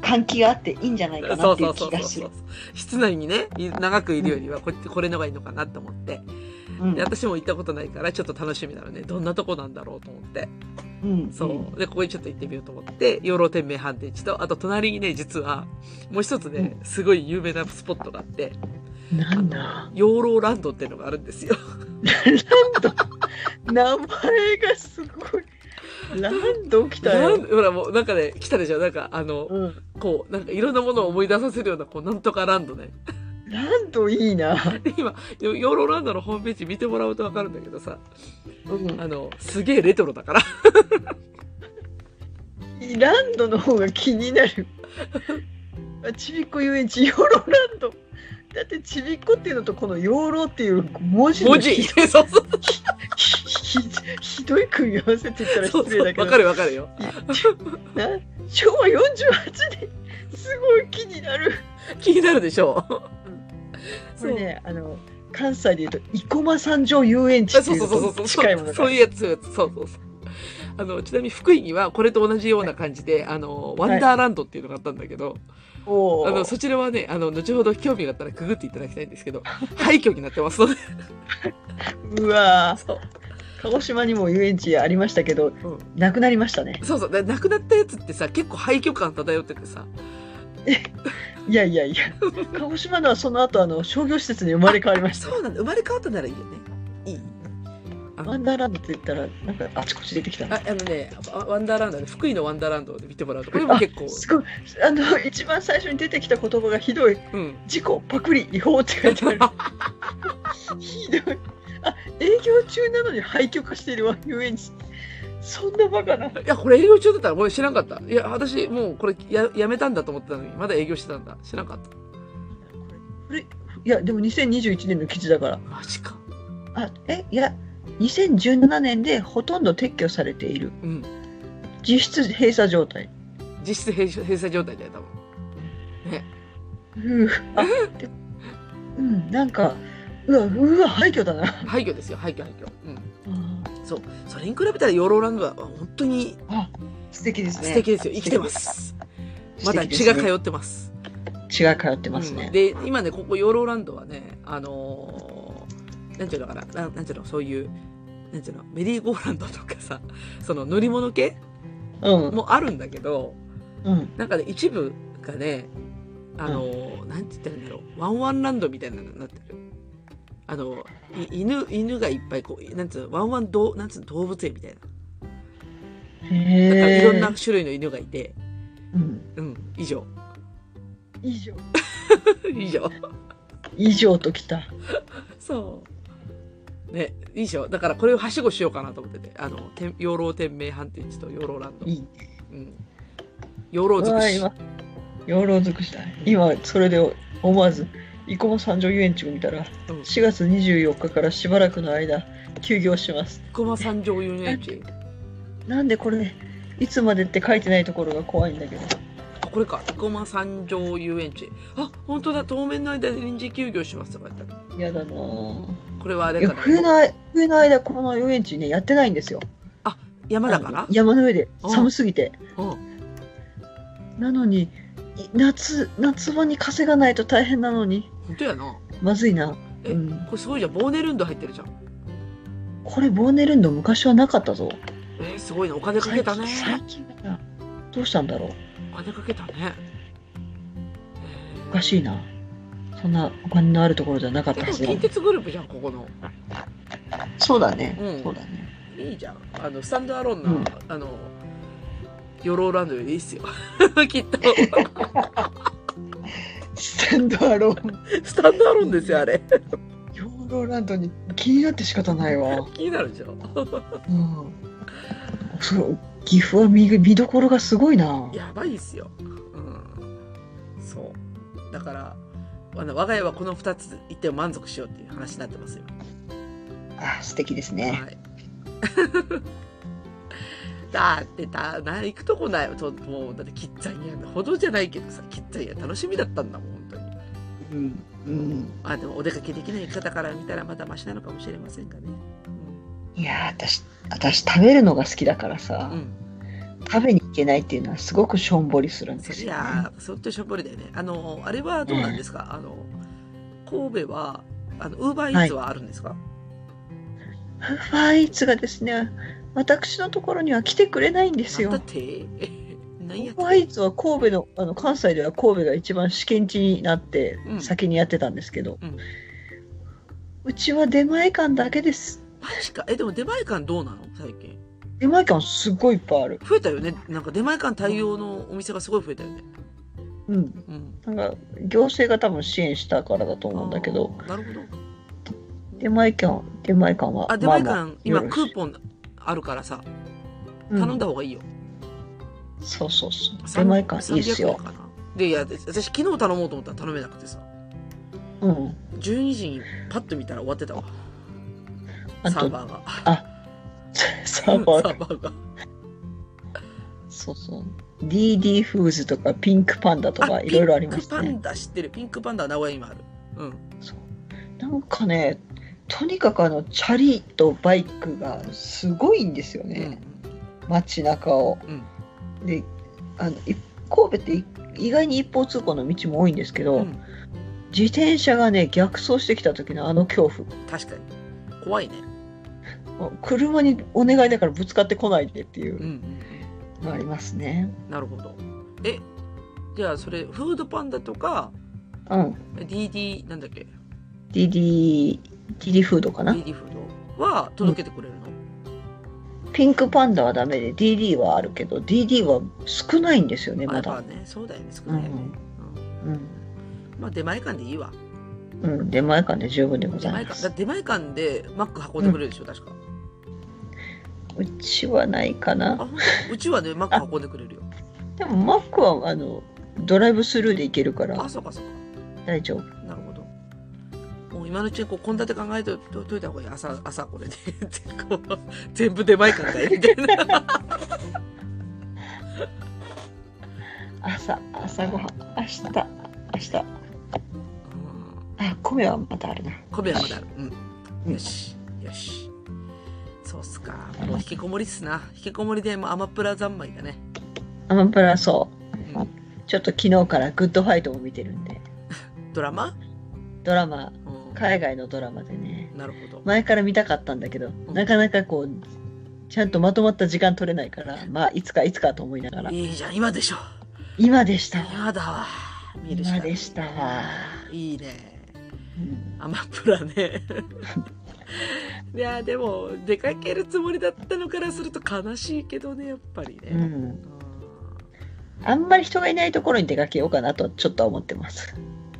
[SPEAKER 3] 換気があっていいんじゃないかなってい
[SPEAKER 2] そう
[SPEAKER 3] 気がする。
[SPEAKER 2] 室内にね、い長くいるよりはここれのがいいのかなと思って。
[SPEAKER 3] うん
[SPEAKER 2] で、私も行ったことないから、ちょっと楽しみなのね。どんなとこなんだろうと思って。
[SPEAKER 3] うん。
[SPEAKER 2] そう。で、ここにちょっと行ってみようと思って、養老天命反転地と、あと隣にね、実は、もう一つね、すごい有名なスポットがあって、
[SPEAKER 3] うん。なんだ。
[SPEAKER 2] 養老ランドっていうのがあるんですよ。
[SPEAKER 3] 名前がすごい。ランド来たよ。
[SPEAKER 2] ほらもうなんかね、来たでしょ？なんかあの、
[SPEAKER 3] うん。
[SPEAKER 2] こう、なんかいろんなものを思い出させるような、こう、なんとかランドね。
[SPEAKER 3] ランドいいな。
[SPEAKER 2] で、今、ヨヨーロランドのホームページ見てもらうとわかるんだけどさ、
[SPEAKER 3] うん。
[SPEAKER 2] あの、すげえレトロだから。
[SPEAKER 3] ランドの方が気になる。あちびっこ遊園地、養老ランド。だってちびっこっていうのとこの養老っていう文字の
[SPEAKER 2] 文字
[SPEAKER 3] ひ
[SPEAKER 2] そうそう
[SPEAKER 3] ひひひどい組み合わせって言ったら。失礼だけど
[SPEAKER 2] わかるわかるよ。
[SPEAKER 3] な昭和48年すごい気になる
[SPEAKER 2] 気になるでしょ
[SPEAKER 3] これねあの関西で言うと生駒三条遊園地って
[SPEAKER 2] そう
[SPEAKER 3] いうのと。近いものが
[SPEAKER 2] そういうやつ、そうそうそう。あの、ちなみに福井にはこれと同じような感じで、あの、ワンダーランドっていうのがあったんだけど、
[SPEAKER 3] お
[SPEAKER 2] あの、そちらはね、あの、後ほど興味があったらくぐっていただきたいんですけど、廃墟になってますので。
[SPEAKER 3] うわ
[SPEAKER 2] そう。
[SPEAKER 3] ー鹿児島にも遊園地ありましたけど、
[SPEAKER 2] うん
[SPEAKER 3] なくなりましたね。
[SPEAKER 2] そうそう。で亡くなったやつってさ、結構廃墟感漂っててさ。
[SPEAKER 3] いやいやいや、鹿児島のはその後あの商業施設に生まれ変わりました。
[SPEAKER 2] そうなんだ。生まれ変わったならいいよね。いいあ
[SPEAKER 3] ワンダーランドって言ったら、なんかあちこち出てきたな
[SPEAKER 2] ああのね、ワワンダーランドね、福井のワンダーランドで見てもらうと、これも結構
[SPEAKER 3] あ、すごい。あの、一番最初に出てきた言葉がひどい。
[SPEAKER 2] うん。
[SPEAKER 3] 事故、パクリ、違法って書いてある。ひどい。あ、営業中なのに廃墟化してるわ、遊園地。そんなバカな。
[SPEAKER 2] いや、これ営業中だったら俺知らんかった。いや、私もうこれややめたんだと思ってたのに、まだ営業してたんだ。知らんかった。
[SPEAKER 3] これ、いや、でも2021年の記事だから。
[SPEAKER 2] マジか。
[SPEAKER 3] あ、え、いや、2017年でほとんど撤去されている。
[SPEAKER 2] うん。
[SPEAKER 3] 実質閉鎖状態。
[SPEAKER 2] 実質閉鎖閉鎖状態だよ、多分。ね。
[SPEAKER 3] うーあでうん、なんか、うわ、うわ、廃墟だな。
[SPEAKER 2] 廃墟ですよ、廃墟、廃墟。うん。
[SPEAKER 3] あ
[SPEAKER 2] そう。それに比べたらヨーローランドは本当に
[SPEAKER 3] あ、素敵ですね。
[SPEAKER 2] 素敵ですよ。生きてます。まだ血が通ってます。
[SPEAKER 3] 血が通ってますね。
[SPEAKER 2] うんで、今ね、ここヨーローランドはね、あのーなんていうのかな、ななんていうの、そういう、なんていうの、メリーゴーランドとかさ、その乗り物系
[SPEAKER 3] うん、
[SPEAKER 2] もあるんだけど、
[SPEAKER 3] うん、
[SPEAKER 2] なんかね、一部がね、あのーなんて言ったらいいんだろう、ワンワンランドみたいなのになってる。あの、い犬、犬がいっぱいこう、なんつうの、ワンワンどう、なんつうの、動物園みたいな。だから。いろんな種類の犬がいて、
[SPEAKER 3] うん。
[SPEAKER 2] うん、以上。
[SPEAKER 3] 以上。
[SPEAKER 2] 以上。
[SPEAKER 3] 以上ときた。
[SPEAKER 2] そう。ね、いいでしょ。だからこれをはしごしようかなと思ってて。あの、て養老天命反転地と養老ランド。
[SPEAKER 3] いい。
[SPEAKER 2] うん。養老尽くし。
[SPEAKER 3] 養老尽くした。今、それで思わず、生駒三条遊園地を見たら、
[SPEAKER 2] うん。
[SPEAKER 3] 4月24日からしばらくの間、休業します。
[SPEAKER 2] 駒三条遊園地？
[SPEAKER 3] なんでこれ、いつまでって書いてないところが怖いんだけど。
[SPEAKER 2] あ、これか。生駒三条遊園地。あ、本当だ。当面の間臨時休業しますとか言ったら。
[SPEAKER 3] 嫌だなぁ。
[SPEAKER 2] これはあれかな。
[SPEAKER 3] 冬の間冬の間、この遊園地ね、やってないんですよ。
[SPEAKER 2] 山だから？
[SPEAKER 3] 山の上で、
[SPEAKER 2] うん
[SPEAKER 3] 寒すぎて。
[SPEAKER 2] うん。
[SPEAKER 3] なのに、い夏、夏場に風がないと大変なのに、
[SPEAKER 2] 本当やな。
[SPEAKER 3] まずいな。
[SPEAKER 2] え、
[SPEAKER 3] うん
[SPEAKER 2] これすごいじゃん。ボーネルンド入ってるじゃん。
[SPEAKER 3] これ、ボーネルンド昔はなかったぞ。
[SPEAKER 2] えーすごいな。お金かけたね。
[SPEAKER 3] 最近だなどうしたんだろう。
[SPEAKER 2] お金かけたね。
[SPEAKER 3] おかしいな。そんなお金のあるところじゃなかったは
[SPEAKER 2] 近。鉄グループじゃん、ここの。
[SPEAKER 3] そうだね。
[SPEAKER 2] うん
[SPEAKER 3] そうだね。
[SPEAKER 2] いいじゃん。あの、スタンドアローンの、
[SPEAKER 3] うん
[SPEAKER 2] あの、ヨローランドよりいいっすよ。きっと。
[SPEAKER 3] スタンドアローン。
[SPEAKER 2] スタンドアローンですよ、あれ。
[SPEAKER 3] ヨーローランドに気になって仕方ないわ。
[SPEAKER 2] 気になるでしょ。
[SPEAKER 3] うん。そう、岐阜は見見どころがすごいな。
[SPEAKER 2] やばいっすよ。うん。そう。だから、あの我が家はこの2つ行って満足しようっていう話になってますよ。
[SPEAKER 3] あ、素敵ですね。
[SPEAKER 2] はい。だってたな行くとこないよ。ちょっともうだってキッザニアほどじゃないけどさキッザニア楽しみだったんだもん本当に。
[SPEAKER 3] うん。うん。
[SPEAKER 2] あでもお出かけできない方から見たらまだマシなのかもしれませんがね。
[SPEAKER 3] いやー、私、私食べるのが好きだから
[SPEAKER 2] う
[SPEAKER 3] さ、
[SPEAKER 2] ん、うん、
[SPEAKER 3] 食べに行けないっていうのはすごくしょんぼりするんで
[SPEAKER 2] そ
[SPEAKER 3] すよ、ね。
[SPEAKER 2] りゃそっとしょぼりだよね。あのあれはどうなんですか、あの神戸はあのウーバーイーツはあるんですか、
[SPEAKER 3] ファーイーツがですね、私のところには来てくれないんですよ。
[SPEAKER 2] だって？何やって
[SPEAKER 3] ファーイーツは神戸の、あの関西では神戸が一番試験地になって
[SPEAKER 2] うん。
[SPEAKER 3] 先にやってたんですけど、
[SPEAKER 2] うん。
[SPEAKER 3] うちは出前館だけです。
[SPEAKER 2] マジか？えでも出前館どうなの？最近。
[SPEAKER 3] 出前館すっごいいっぱいある。
[SPEAKER 2] 増えたよね。なんか出前館対応のお店がすごい増えたよね。
[SPEAKER 3] うん。
[SPEAKER 2] うん。
[SPEAKER 3] なんか行政が多分支援したからだと思うんだけど、
[SPEAKER 2] なるほど。
[SPEAKER 3] 出前館、出前館は。
[SPEAKER 2] あ出前館、
[SPEAKER 3] まあまあ
[SPEAKER 2] 今クーポンあるからさ
[SPEAKER 3] うん。
[SPEAKER 2] 頼んだ方がいいよ、
[SPEAKER 3] そうそうそう。
[SPEAKER 2] さん
[SPEAKER 3] 出前館いいです
[SPEAKER 2] 300円
[SPEAKER 3] よ。
[SPEAKER 2] でいやで私昨日頼もうと思ったら頼めなくてさ。
[SPEAKER 3] うん。
[SPEAKER 2] 12時にパッと見たら終わってたわ。サーバーが。
[SPEAKER 3] サーバー
[SPEAKER 2] サーバーが。
[SPEAKER 3] そうそう。DD フーズとかピンクパンダとか
[SPEAKER 2] あ
[SPEAKER 3] いろいろありま
[SPEAKER 2] ピンクパ
[SPEAKER 3] すね。
[SPEAKER 2] ンダ知ってる。ピンクパンダは名古屋にもある。うん。
[SPEAKER 3] なんかね、とにかくあの、チャリとバイクがすごいんですよ
[SPEAKER 2] うん
[SPEAKER 3] ね。街中を。
[SPEAKER 2] うん。
[SPEAKER 3] であのい神戸ってい意外に一方通行の道も多いんですけど、
[SPEAKER 2] うん。
[SPEAKER 3] 自転車がね逆走してきた時のあの恐怖
[SPEAKER 2] 確かに。怖いね。
[SPEAKER 3] 車にお願いだからぶつかってこないでっていう
[SPEAKER 2] うんうんうん。
[SPEAKER 3] のありますね。
[SPEAKER 2] なるほど。え、じゃあそれ、フードパンダとか、
[SPEAKER 3] うん。
[SPEAKER 2] DD、なんだっけ
[SPEAKER 3] ？DD、DD フードかな
[SPEAKER 2] ?DD フードは届けてくれるの、
[SPEAKER 3] ピンクパンダはダメで DD はあるけど DD は少ないんですよね
[SPEAKER 2] あ
[SPEAKER 3] まだ。
[SPEAKER 2] ね、そうだよね、少ないよね。うん
[SPEAKER 3] うん。
[SPEAKER 2] まあ出前館でいいわ。
[SPEAKER 3] うん、出前館で十分でご。ざいます
[SPEAKER 2] だ。出前館でマック運んでくれるでしょ、確か。
[SPEAKER 3] うちはないか
[SPEAKER 2] あ、
[SPEAKER 3] な。
[SPEAKER 2] うちはね、マック運んでくれるよ。
[SPEAKER 3] でもマックはあのドライブスルーで行けるから
[SPEAKER 2] あ、そうかそうか。
[SPEAKER 3] 大丈夫。
[SPEAKER 2] なるほど。もう今のうちにこう、献立考えておといた方がいい。朝、朝これで。こう全部出前館かいみたいな。
[SPEAKER 3] 朝、朝ごはん。明日、明日。
[SPEAKER 2] うん
[SPEAKER 3] あ、米はまだあるな。
[SPEAKER 2] 米はまだある。う。
[SPEAKER 3] ん。
[SPEAKER 2] よし。よし。そうっすか。もう引きこもりっすな。引きこもりでもうアマプラ三昧だね。
[SPEAKER 3] アマプラそう。
[SPEAKER 2] うん。
[SPEAKER 3] ちょっと昨日からグッドファイトも見てるん。で。
[SPEAKER 2] ドラマ
[SPEAKER 3] ドラマ、
[SPEAKER 2] うん。
[SPEAKER 3] 海外のドラマでね。
[SPEAKER 2] なるほど。
[SPEAKER 3] 前から見たかったんだけど、
[SPEAKER 2] うん
[SPEAKER 3] なかなかこう、ちゃんとまとまった時間取れないから、まあ、いつかいつかと思いながら。
[SPEAKER 2] いいじゃん、今でしょ。
[SPEAKER 3] 今でしたわ。
[SPEAKER 2] 今だわ。見るし
[SPEAKER 3] 今でしたわ。
[SPEAKER 2] いいね。
[SPEAKER 3] うん
[SPEAKER 2] アマプラね。いや、でも、出かけるつもりだったのからすると悲しいけどね、やっぱりね。
[SPEAKER 3] うん。
[SPEAKER 2] うん
[SPEAKER 3] あんまり人がいないところに出かけようかなとちょっと思ってます。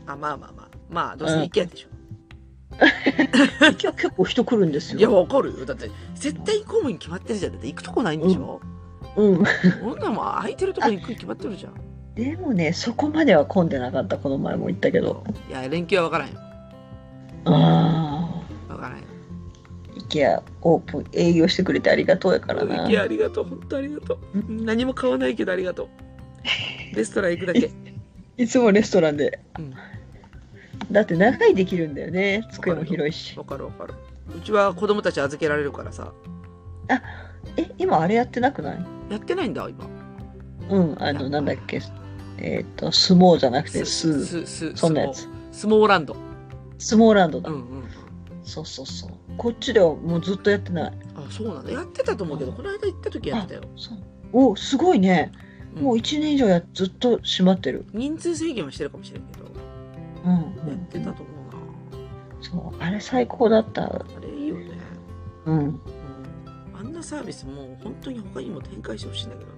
[SPEAKER 2] あ、まあまあまあ。まあ、どうせ IKEA でしょ。
[SPEAKER 3] 今 日結構人来るんです
[SPEAKER 2] いや、
[SPEAKER 3] よ。
[SPEAKER 2] わかるよ。だって、絶対行こうに決まってるじゃん。だって行くとこないんでしょ、
[SPEAKER 3] うん。
[SPEAKER 2] こんなんもん空いてるとこに行くに決まってるじゃん。
[SPEAKER 3] でもね、そこまでは混んでなかった。この前も言ったけど。
[SPEAKER 2] いや、連休はわからんよ。
[SPEAKER 3] あ
[SPEAKER 2] わからんよ。
[SPEAKER 3] あ。イケアオープン営業してくれてありがとうやからな。
[SPEAKER 2] IKEA ありがとう。本当ありがとう。何も買わないけどありがとう。レストラン行くだけ。
[SPEAKER 3] いつもレストランで。
[SPEAKER 2] うん。
[SPEAKER 3] だって長いできるんだよね。机も広いし。
[SPEAKER 2] わかるわかる。うちは子供たち預けられるからさ。
[SPEAKER 3] え、今あれやってなくない？
[SPEAKER 2] やってないんだ、今。
[SPEAKER 3] うん、あの、なんだっけ？えっ、と、相撲じゃなくて、ス
[SPEAKER 2] す、す、
[SPEAKER 3] そんなやつ。
[SPEAKER 2] 相撲ランド。
[SPEAKER 3] 相撲ランドだ。
[SPEAKER 2] うんうんうん。
[SPEAKER 3] そうそうそう。こっちではもうずっとやってない。
[SPEAKER 2] あ、そうなんだ。やってたと思うけど、この間行った時やってたよ。
[SPEAKER 3] そうおすごいね。
[SPEAKER 2] うん
[SPEAKER 3] もう1年以上やずっと閉まってる。
[SPEAKER 2] 人数制限はしてるかもしれんけど、
[SPEAKER 3] うん、
[SPEAKER 2] や
[SPEAKER 3] うん
[SPEAKER 2] ってたと思
[SPEAKER 3] そう、あれ最高だった。
[SPEAKER 2] うな。あれいいよね。
[SPEAKER 3] うん。
[SPEAKER 2] うん。あんなサービスもう本当に他にも展開してほしいんだけどね。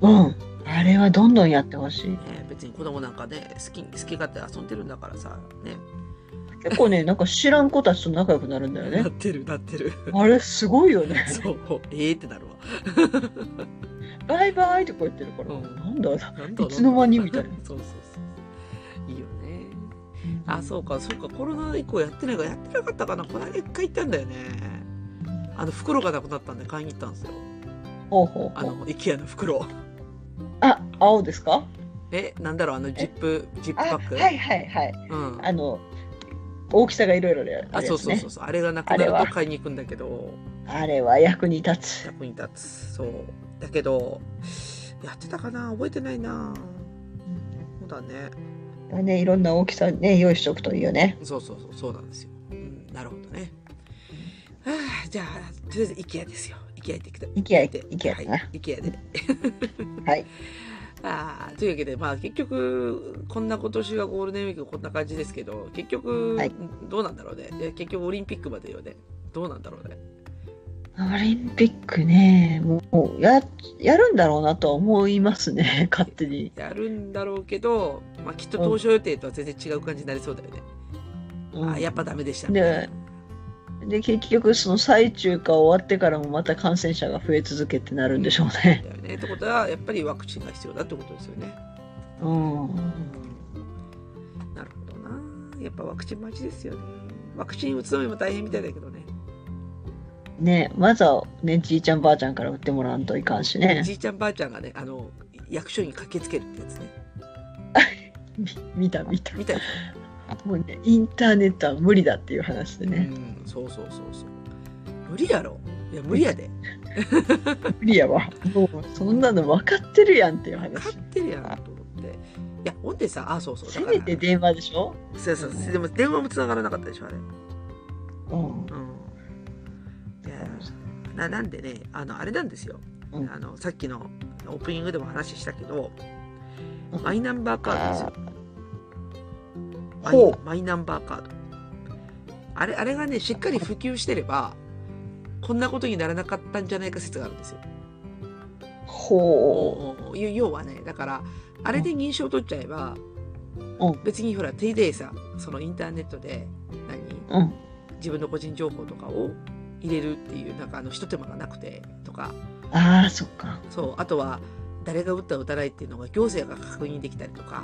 [SPEAKER 3] うん。あれはどんどんやってほしい。
[SPEAKER 2] ね別に子供なんかね、好き、好き勝手遊んでるんだからさ、ね。
[SPEAKER 3] 結構ね、なんか知らん子たちと仲良くなるんだよね
[SPEAKER 2] な。ってる、なってる。
[SPEAKER 3] あれすごいよね。
[SPEAKER 2] そう、ええってなるわ。
[SPEAKER 3] バイバイってこう言ってるから、
[SPEAKER 2] うん
[SPEAKER 3] なんだいつの間にみたいな。
[SPEAKER 2] そうそう。あ、そうか、そうか、コロナ以降やってないから、やってなかったかな。この間一回行ったんだよね。あの、袋がなくなったんで買いに行ったんですよ。
[SPEAKER 3] ほうほう。
[SPEAKER 2] あの、イケアの袋。
[SPEAKER 3] あ、青ですか？
[SPEAKER 2] え、なんだろう、あの、ジップ、ジップ
[SPEAKER 3] あ、
[SPEAKER 2] パック？
[SPEAKER 3] はいはいはい。
[SPEAKER 2] うん。
[SPEAKER 3] あの、大きさがいろいろであ
[SPEAKER 2] そうそうそう。そう。あれがなくなると買いに行くんだけど、
[SPEAKER 3] あれは役に立つ。
[SPEAKER 2] 役に立つ。そう。だけど、やってたかな？覚えてないなそうだね。
[SPEAKER 3] ね、いろんな大きさね、用意しておくといいよね。
[SPEAKER 2] そうそうそう、そうなんですよ。うん、なるほどね。はあ、じゃあ、とりあえず、イケアですよ。イケア行ってきた。
[SPEAKER 3] IKEA
[SPEAKER 2] で
[SPEAKER 3] IKEA
[SPEAKER 2] はい、イケアで。
[SPEAKER 3] はい。
[SPEAKER 2] ああ、というわけで、まあ結局、こんな今年はゴールデンウィークこんな感じですけど、結局、
[SPEAKER 3] はい
[SPEAKER 2] どうなんだろうね。で結局オリンピックまでよね。どうなんだろうね。
[SPEAKER 3] オリンピックね、もうややるんだろうなとは思いますね、勝手に。
[SPEAKER 2] やるんだろうけど、まあきっと当初予定とは全然違う感じになりそうだよね。
[SPEAKER 3] うん
[SPEAKER 2] ああ、やっぱダメでしたね
[SPEAKER 3] で。で、結局、その最中か終わってからもまた感染者が増え続けてなるんでしょうね。
[SPEAKER 2] だよね。ってことは、やっぱりワクチンが必要だってことですよね。
[SPEAKER 3] うん。
[SPEAKER 2] うんなるほどな。やっぱワクチン待ちですよね。ワクチン打つのにも大変みたいだけどね。
[SPEAKER 3] ね、まずはね、じいちゃんばあちゃんから打ってもらわんといかんしね。
[SPEAKER 2] じいちゃんばあちゃんがね、あの、役所に駆けつけるってやつね。
[SPEAKER 3] み見た見た。
[SPEAKER 2] みた。
[SPEAKER 3] もうね、インターネットは無理だっていう話でね。
[SPEAKER 2] うん、そうそうそうそう。無理やろ。いや、無理やで。
[SPEAKER 3] 無理やわ。もう、そんなの分かってるやんっていう
[SPEAKER 2] 分か
[SPEAKER 3] 話
[SPEAKER 2] っ。てるやんと思って。いや、ほんでさ、あ、そうそう。
[SPEAKER 3] せめて電話でしょ？
[SPEAKER 2] そうそうそう。でも電話も繋がらなかったでしょ、あれ。
[SPEAKER 3] うん。
[SPEAKER 2] うん。な、なんでね、あの、あれなんですよ。
[SPEAKER 3] うん
[SPEAKER 2] あの、さっきのオープニングでも話したけど、
[SPEAKER 3] うん
[SPEAKER 2] マイナンバーカードですよ。マ
[SPEAKER 3] ほ
[SPEAKER 2] イマイナンバーカード。あれ、あれがね、しっかり普及してれば、こんなことにならなかったんじゃないか説があるんですよ。
[SPEAKER 3] ほ
[SPEAKER 2] おう要はね、だから、あれで認証取っちゃえば、
[SPEAKER 3] うん
[SPEAKER 2] 別にほら、手でさ、そのインターネットで、何？
[SPEAKER 3] う。うん。
[SPEAKER 2] 自分の個人情報とかを入れるっていう、なんかあの、一手間がなくて、とか、
[SPEAKER 3] ああ、そっか。
[SPEAKER 2] そう、あとは、誰が打った打たないっていうのが行政が確認できたりとか、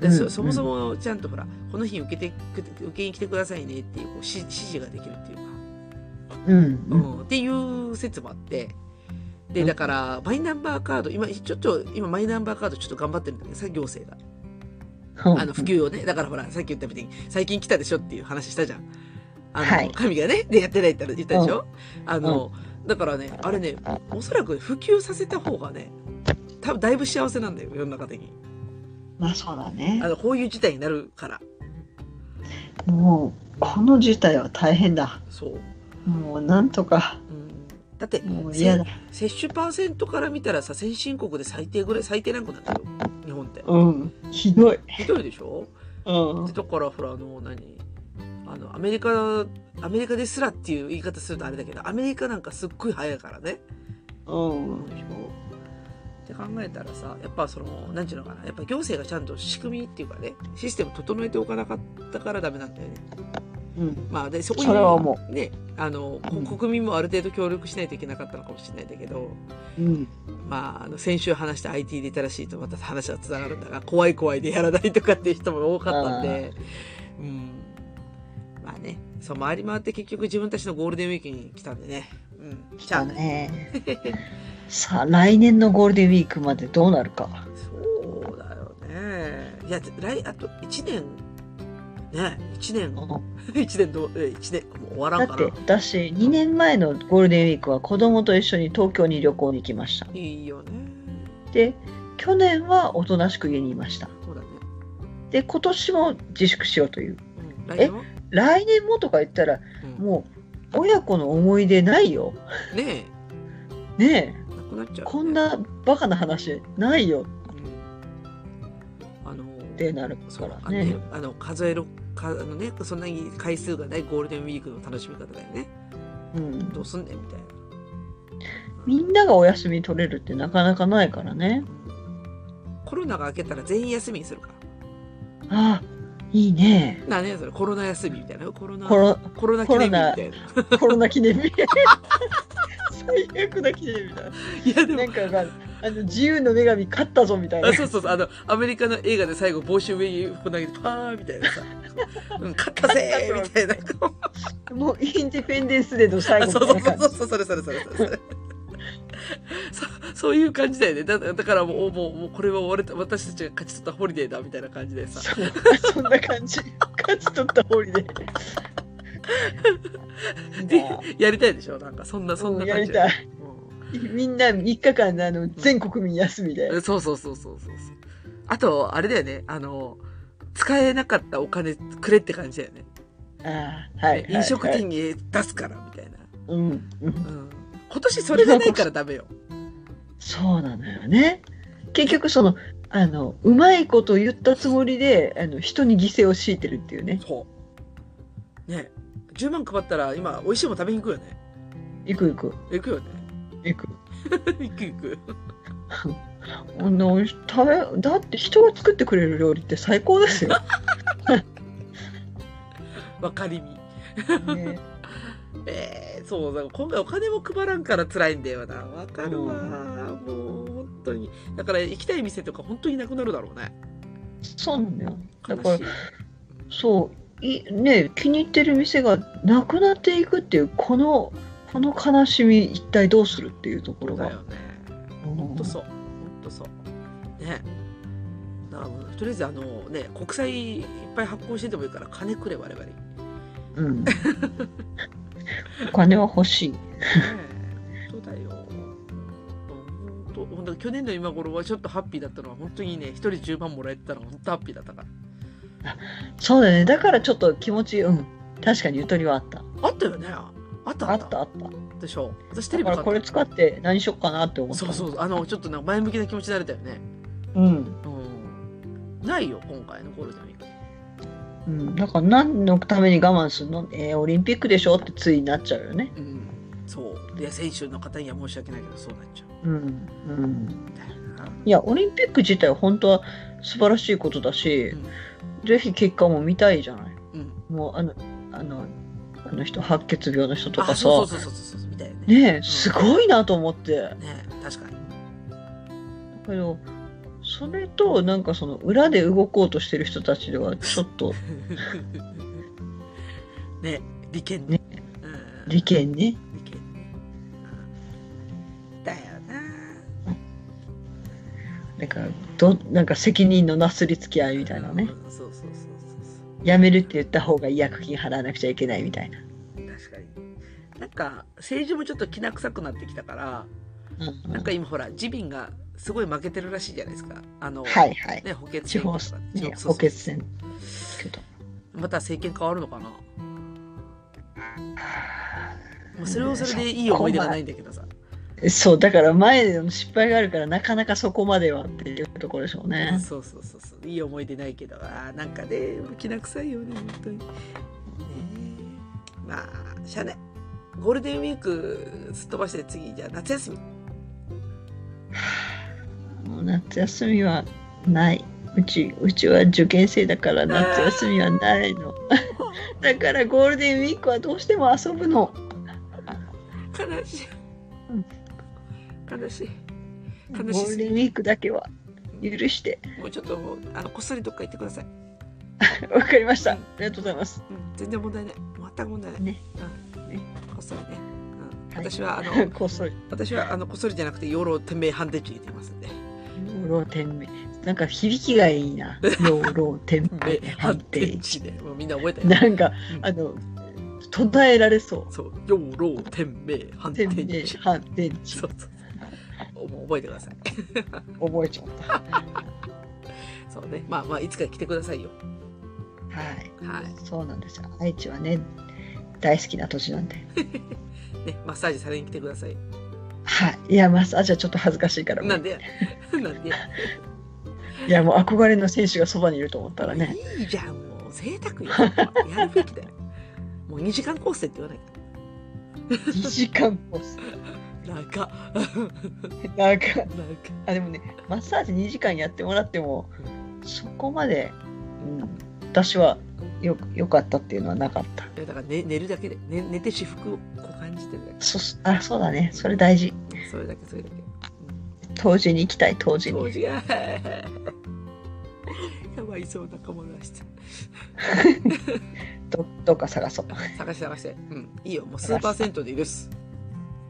[SPEAKER 2] で
[SPEAKER 3] うん
[SPEAKER 2] そそもそもちゃんとほら、この日受けてく、受けに来てくださいねっていうこう指指示ができるっていうか、
[SPEAKER 3] うん。
[SPEAKER 2] う
[SPEAKER 3] うん。
[SPEAKER 2] ん、っていう説もあって、で、
[SPEAKER 3] うん
[SPEAKER 2] だから、マイナンバーカード、今、ちょっと、今、マイナンバーカードちょっと頑張ってるんだけどさ、行政が。あの、普及をね。だからほら、さっき言ったみたいに、最近来たでしょっていう話したじゃん。あの、
[SPEAKER 3] はい
[SPEAKER 2] 神がね、でやってないって言ったでしょ、あの、だからね、あれね、おそらく普及させた方がね、多分だいぶ幸せなんだよ、世の中的に。
[SPEAKER 3] まあそうだね
[SPEAKER 2] あ。の、こういう事態になるから。
[SPEAKER 3] もう、この事態は大変だ。
[SPEAKER 2] そう。
[SPEAKER 3] もう、なんとか。
[SPEAKER 2] うん、だって、
[SPEAKER 3] もう嫌だ。
[SPEAKER 2] せ接種パーセントから見たらさ、先進国で最低ぐらい、最低ランクなんだよ、日本って。
[SPEAKER 3] うん。ひどい。
[SPEAKER 2] ひどいでしょ？
[SPEAKER 3] うん
[SPEAKER 2] で。だからほらあの何？あのアメリカアメリカですらっていう言い方するとあれだけどアメリカなんかすっごい早いからね。
[SPEAKER 3] うん。
[SPEAKER 2] って考えたらさやっぱその何ていうのかなやっぱ行政がちゃんと仕組みっていうかねシステム整えておかなかったからダメなんだよね。
[SPEAKER 3] うん。
[SPEAKER 2] まあでそこに
[SPEAKER 3] そ
[SPEAKER 2] ねあの、こ
[SPEAKER 3] うん
[SPEAKER 2] 国民もある程度協力しないといけなかったのかもしれないんだけど
[SPEAKER 3] うん。
[SPEAKER 2] まああの先週話した IT リテラシーとまた話はつながるんだが怖い怖いでやらないとかっていう人も多かったんで。うん。まあね、そう回り回って結局自分たちのゴールデンウィークに来たんでね。うん。
[SPEAKER 3] 来た
[SPEAKER 2] ね。
[SPEAKER 3] ね。さあ、来年のゴールデンウィークまでどうなるか。
[SPEAKER 2] そうだよね。いや、来、あと1年、ね、1年、1年どう、え1年、もう終わらんかな。
[SPEAKER 3] だって、私、2年前のゴールデンウィークは子供と一緒に東京に旅行に行きました。
[SPEAKER 2] いいよね。
[SPEAKER 3] で、去年はおとなしく家にいました。
[SPEAKER 2] そうだね。
[SPEAKER 3] で、今年も自粛しようという。
[SPEAKER 2] うん。来年は？
[SPEAKER 3] 来年もとか言ったら、
[SPEAKER 2] うん
[SPEAKER 3] もう、親子の思い出ないよ。
[SPEAKER 2] ね
[SPEAKER 3] ね
[SPEAKER 2] え、なくなっちゃう。
[SPEAKER 3] こんなバカな話ないよ
[SPEAKER 2] うん。あの
[SPEAKER 3] ってなるからね
[SPEAKER 2] あのね。あの数えるかあのねそんなに回数がないゴールデンウィークの楽しみ方だよね
[SPEAKER 3] うん
[SPEAKER 2] どうすんねんみたいな
[SPEAKER 3] みんながお休み取れるってなかなかないからね。
[SPEAKER 2] コロナが明けたら全員休みにするか
[SPEAKER 3] ああ、いいね。
[SPEAKER 2] なねそれコロナ休みみたいな？コロナ
[SPEAKER 3] コロ
[SPEAKER 2] コロナ記念日みたいな
[SPEAKER 3] コロナ記念日？最悪な記念日だ。
[SPEAKER 2] いやでも
[SPEAKER 3] なんかわかるあの自由の女神勝ったぞみたいな
[SPEAKER 2] あ。そうそうそうあのアメリカの映画で最後帽子上に投げてパーみたいなさ「うん、勝ったぜ!」みたいな
[SPEAKER 3] もうインディペンデンスデーの最
[SPEAKER 2] あ
[SPEAKER 3] 後
[SPEAKER 2] そうそう
[SPEAKER 3] みたいな感じ
[SPEAKER 2] そうそうそれそれそれそれそれ そそういう感じだよねだだからもうもうもうこれは俺た私たちが勝ち取ったホリデーだみたいな感じでさ
[SPEAKER 3] そんな感じ。勝ち取ったホリデー。
[SPEAKER 2] でやりたいでしょ？なんかそんなそんな
[SPEAKER 3] うんや
[SPEAKER 2] 感じだよ
[SPEAKER 3] りたい。みんな3日間であの全国民休みで。
[SPEAKER 2] うんそうそうそうそうそうあとあれだよねあの使えなかったお金くれって感じだよね、
[SPEAKER 3] ああ、はい。
[SPEAKER 2] 飲食
[SPEAKER 3] はい
[SPEAKER 2] 店に出すからみたいな、
[SPEAKER 3] うん、うん。
[SPEAKER 2] うん、今年それがないからダメよ
[SPEAKER 3] そうなのよね。結局その、あの、うまいこと言ったつもりで、あの、人に犠牲を強いてるっていうね。
[SPEAKER 2] そうね10万配ったら今美味しいもん食べに行くよね
[SPEAKER 3] 行く行く。
[SPEAKER 2] 行くよね
[SPEAKER 3] 行く。
[SPEAKER 2] 行く行く
[SPEAKER 3] あの食べだって人が作ってくれる料理って最高ですよ。
[SPEAKER 2] 分かりみ
[SPEAKER 3] ね、
[SPEAKER 2] えー、そうだ今回お金も配らんから辛いんだよな。わかるわ、
[SPEAKER 3] う
[SPEAKER 2] もう本当に。だから行きたい店とか本当になくなるだろうね。
[SPEAKER 3] そうなんだよ。だ
[SPEAKER 2] 悲
[SPEAKER 3] からそういね気に入ってる店がなくなっていくっていうこのこの悲しみ一体どうするっていうところが。
[SPEAKER 2] だよね。
[SPEAKER 3] うん
[SPEAKER 2] 本当そう。本当そう。ね。とりあえずあのね国債いっぱい発行しててもいいから金くれ我々ね
[SPEAKER 3] うん、お金は欲しい。
[SPEAKER 2] え本当だよ。本当本当去年の今頃はちょっとハッピーだったのは本当にね一人10万もらえてたのは本当ハッピーだったから
[SPEAKER 3] そうだね。だからちょっと気持ち、うん。確かにゆとりはあった。
[SPEAKER 2] あったよねあったあっ
[SPEAKER 3] たたあった。
[SPEAKER 2] でしょ私テレ
[SPEAKER 3] だ
[SPEAKER 2] ビ
[SPEAKER 3] これ使って何しよっかなって思った。
[SPEAKER 2] そうそうあのちょっとなんか前向きな気持ちになれたよね
[SPEAKER 3] うん。
[SPEAKER 2] うんないよ今回のゴールデンウィーク
[SPEAKER 3] うん。だから何のために我慢するの？えーオリンピックでしょ？ってついになっちゃうよね。
[SPEAKER 2] うんそういや選手の方には申し訳ないけどそうなっちゃう
[SPEAKER 3] うん。うん。
[SPEAKER 2] い
[SPEAKER 3] や、オリンピック自体は本当は素晴らしいことだし、ぜひ結果も見たいじゃない？
[SPEAKER 2] うん、うん、
[SPEAKER 3] もうあの、あの、あの人、白血病の人とかさ、
[SPEAKER 2] あそうそうそうそうそうみたいなね
[SPEAKER 3] ねえ、すごいなと思って。
[SPEAKER 2] ね確かに
[SPEAKER 3] だけど、それと、なんかその、裏で動こうとしてる人たちでは、ちょっと、
[SPEAKER 2] ね利権ね。
[SPEAKER 3] ね。
[SPEAKER 2] うん。
[SPEAKER 3] 利権ね。
[SPEAKER 2] 利権ね。うん。だよな。
[SPEAKER 3] なんか、ど、なんか責任のなすりつき合いみたいなね。
[SPEAKER 2] うん。そうそうそうそう
[SPEAKER 3] 辞めるって言った方が違約金払わなくちゃいけないみたいな。
[SPEAKER 2] 確かに。なんか政治もちょっときな臭くなってきたから
[SPEAKER 3] うんうん。
[SPEAKER 2] なんか今ほら自民がすごい負けてるらしいじゃないですか。あの、
[SPEAKER 3] はいはい。
[SPEAKER 2] ね補欠
[SPEAKER 3] 地方ね、補欠選。けど。
[SPEAKER 2] また政権変わるのかな？もうそれはそれでいい思い出がないんだけどさ。
[SPEAKER 3] そう、だから前の失敗があるから、なかなかそこまではっていうところでしょうね。
[SPEAKER 2] そうそうそうそう。いい思い出ないけど。あーなんかねきな臭いよね本当に。ねえ。まあしゃあない。ゴールデンウィークすっ飛ばして次じゃあ夏休み
[SPEAKER 3] 夏休みはない。うち、うちは受験生だから夏休みはないの。だからゴールデンウィークはどうしても遊ぶの。
[SPEAKER 2] 悲しい、悲しい。
[SPEAKER 3] ゴ
[SPEAKER 2] 悲しすぎ
[SPEAKER 3] ールデンウィークだけは。許して。
[SPEAKER 2] もうちょっとあのこっそりどっか行ってください、
[SPEAKER 3] わかりました。ありがとうございます。
[SPEAKER 2] うん、全然問題ない。全く問題ない、
[SPEAKER 3] ね。
[SPEAKER 2] うん。
[SPEAKER 3] ね。
[SPEAKER 2] こっそりね、うん、
[SPEAKER 3] はい。
[SPEAKER 2] 私はあの
[SPEAKER 3] こっそり。
[SPEAKER 2] 私はあのこっそりじゃなくて養老天命反転地に出ますんで
[SPEAKER 3] 養老天命。なんか響きがいいな。養老天命。
[SPEAKER 2] 反
[SPEAKER 3] 反転
[SPEAKER 2] 転地でもうみんな覚えたよ
[SPEAKER 3] なんか、
[SPEAKER 2] うん
[SPEAKER 3] あの、唱えられそう。
[SPEAKER 2] そう養老天命反転
[SPEAKER 3] 天命
[SPEAKER 2] 地
[SPEAKER 3] 反転地
[SPEAKER 2] そうそう覚えてください
[SPEAKER 3] 覚えちゃった。
[SPEAKER 2] そうねまあまあいつか来てくださいよ
[SPEAKER 3] はい。
[SPEAKER 2] はい
[SPEAKER 3] そうなんですよ。愛知はね、大好きな土地なんで。
[SPEAKER 2] ねマッサージされに来てください
[SPEAKER 3] はい。いや、マッサージはちょっっと恥ずかしいから。
[SPEAKER 2] なんで なんで
[SPEAKER 3] いや、もう憧れの選手がそばにいると思ったらね。
[SPEAKER 2] いいじゃんもう贅沢よ。やるべきだよ。もう2時間コースって言わない。
[SPEAKER 3] 2時間コース。
[SPEAKER 2] なんか
[SPEAKER 3] なんか、あ、でもね、マッサージ2時間やってもらっても、そこまで、うん、私はよよかったっていうのはなかった。
[SPEAKER 2] だから、ね、寝るだけで、ね、寝て私服をこう感じてるだ
[SPEAKER 3] そあ、そうだね。それ大事。
[SPEAKER 2] けそれだけそれだけ、
[SPEAKER 3] 当時に行きたい、当時に。
[SPEAKER 2] 掃除がやばいそうな顔がして
[SPEAKER 3] どどっか探そう。
[SPEAKER 2] 探して探してうんいいよもう数パーセントで許す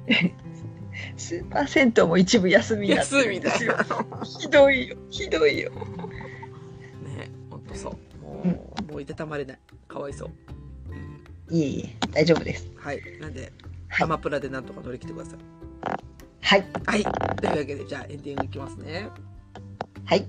[SPEAKER 3] スーパー銭湯も一部休みになってるんですよ。ひどいよ、ひどいよ。
[SPEAKER 2] ねほんとそうも
[SPEAKER 3] う
[SPEAKER 2] いたたまれない。かわいそう、うん、
[SPEAKER 3] いえいえ、大丈夫です。
[SPEAKER 2] はい。なんで
[SPEAKER 3] はい。
[SPEAKER 2] アマプラでなんとか乗り切ってください。
[SPEAKER 3] はい。
[SPEAKER 2] はい。というわけでじゃあエンディングいきますね。
[SPEAKER 3] はい。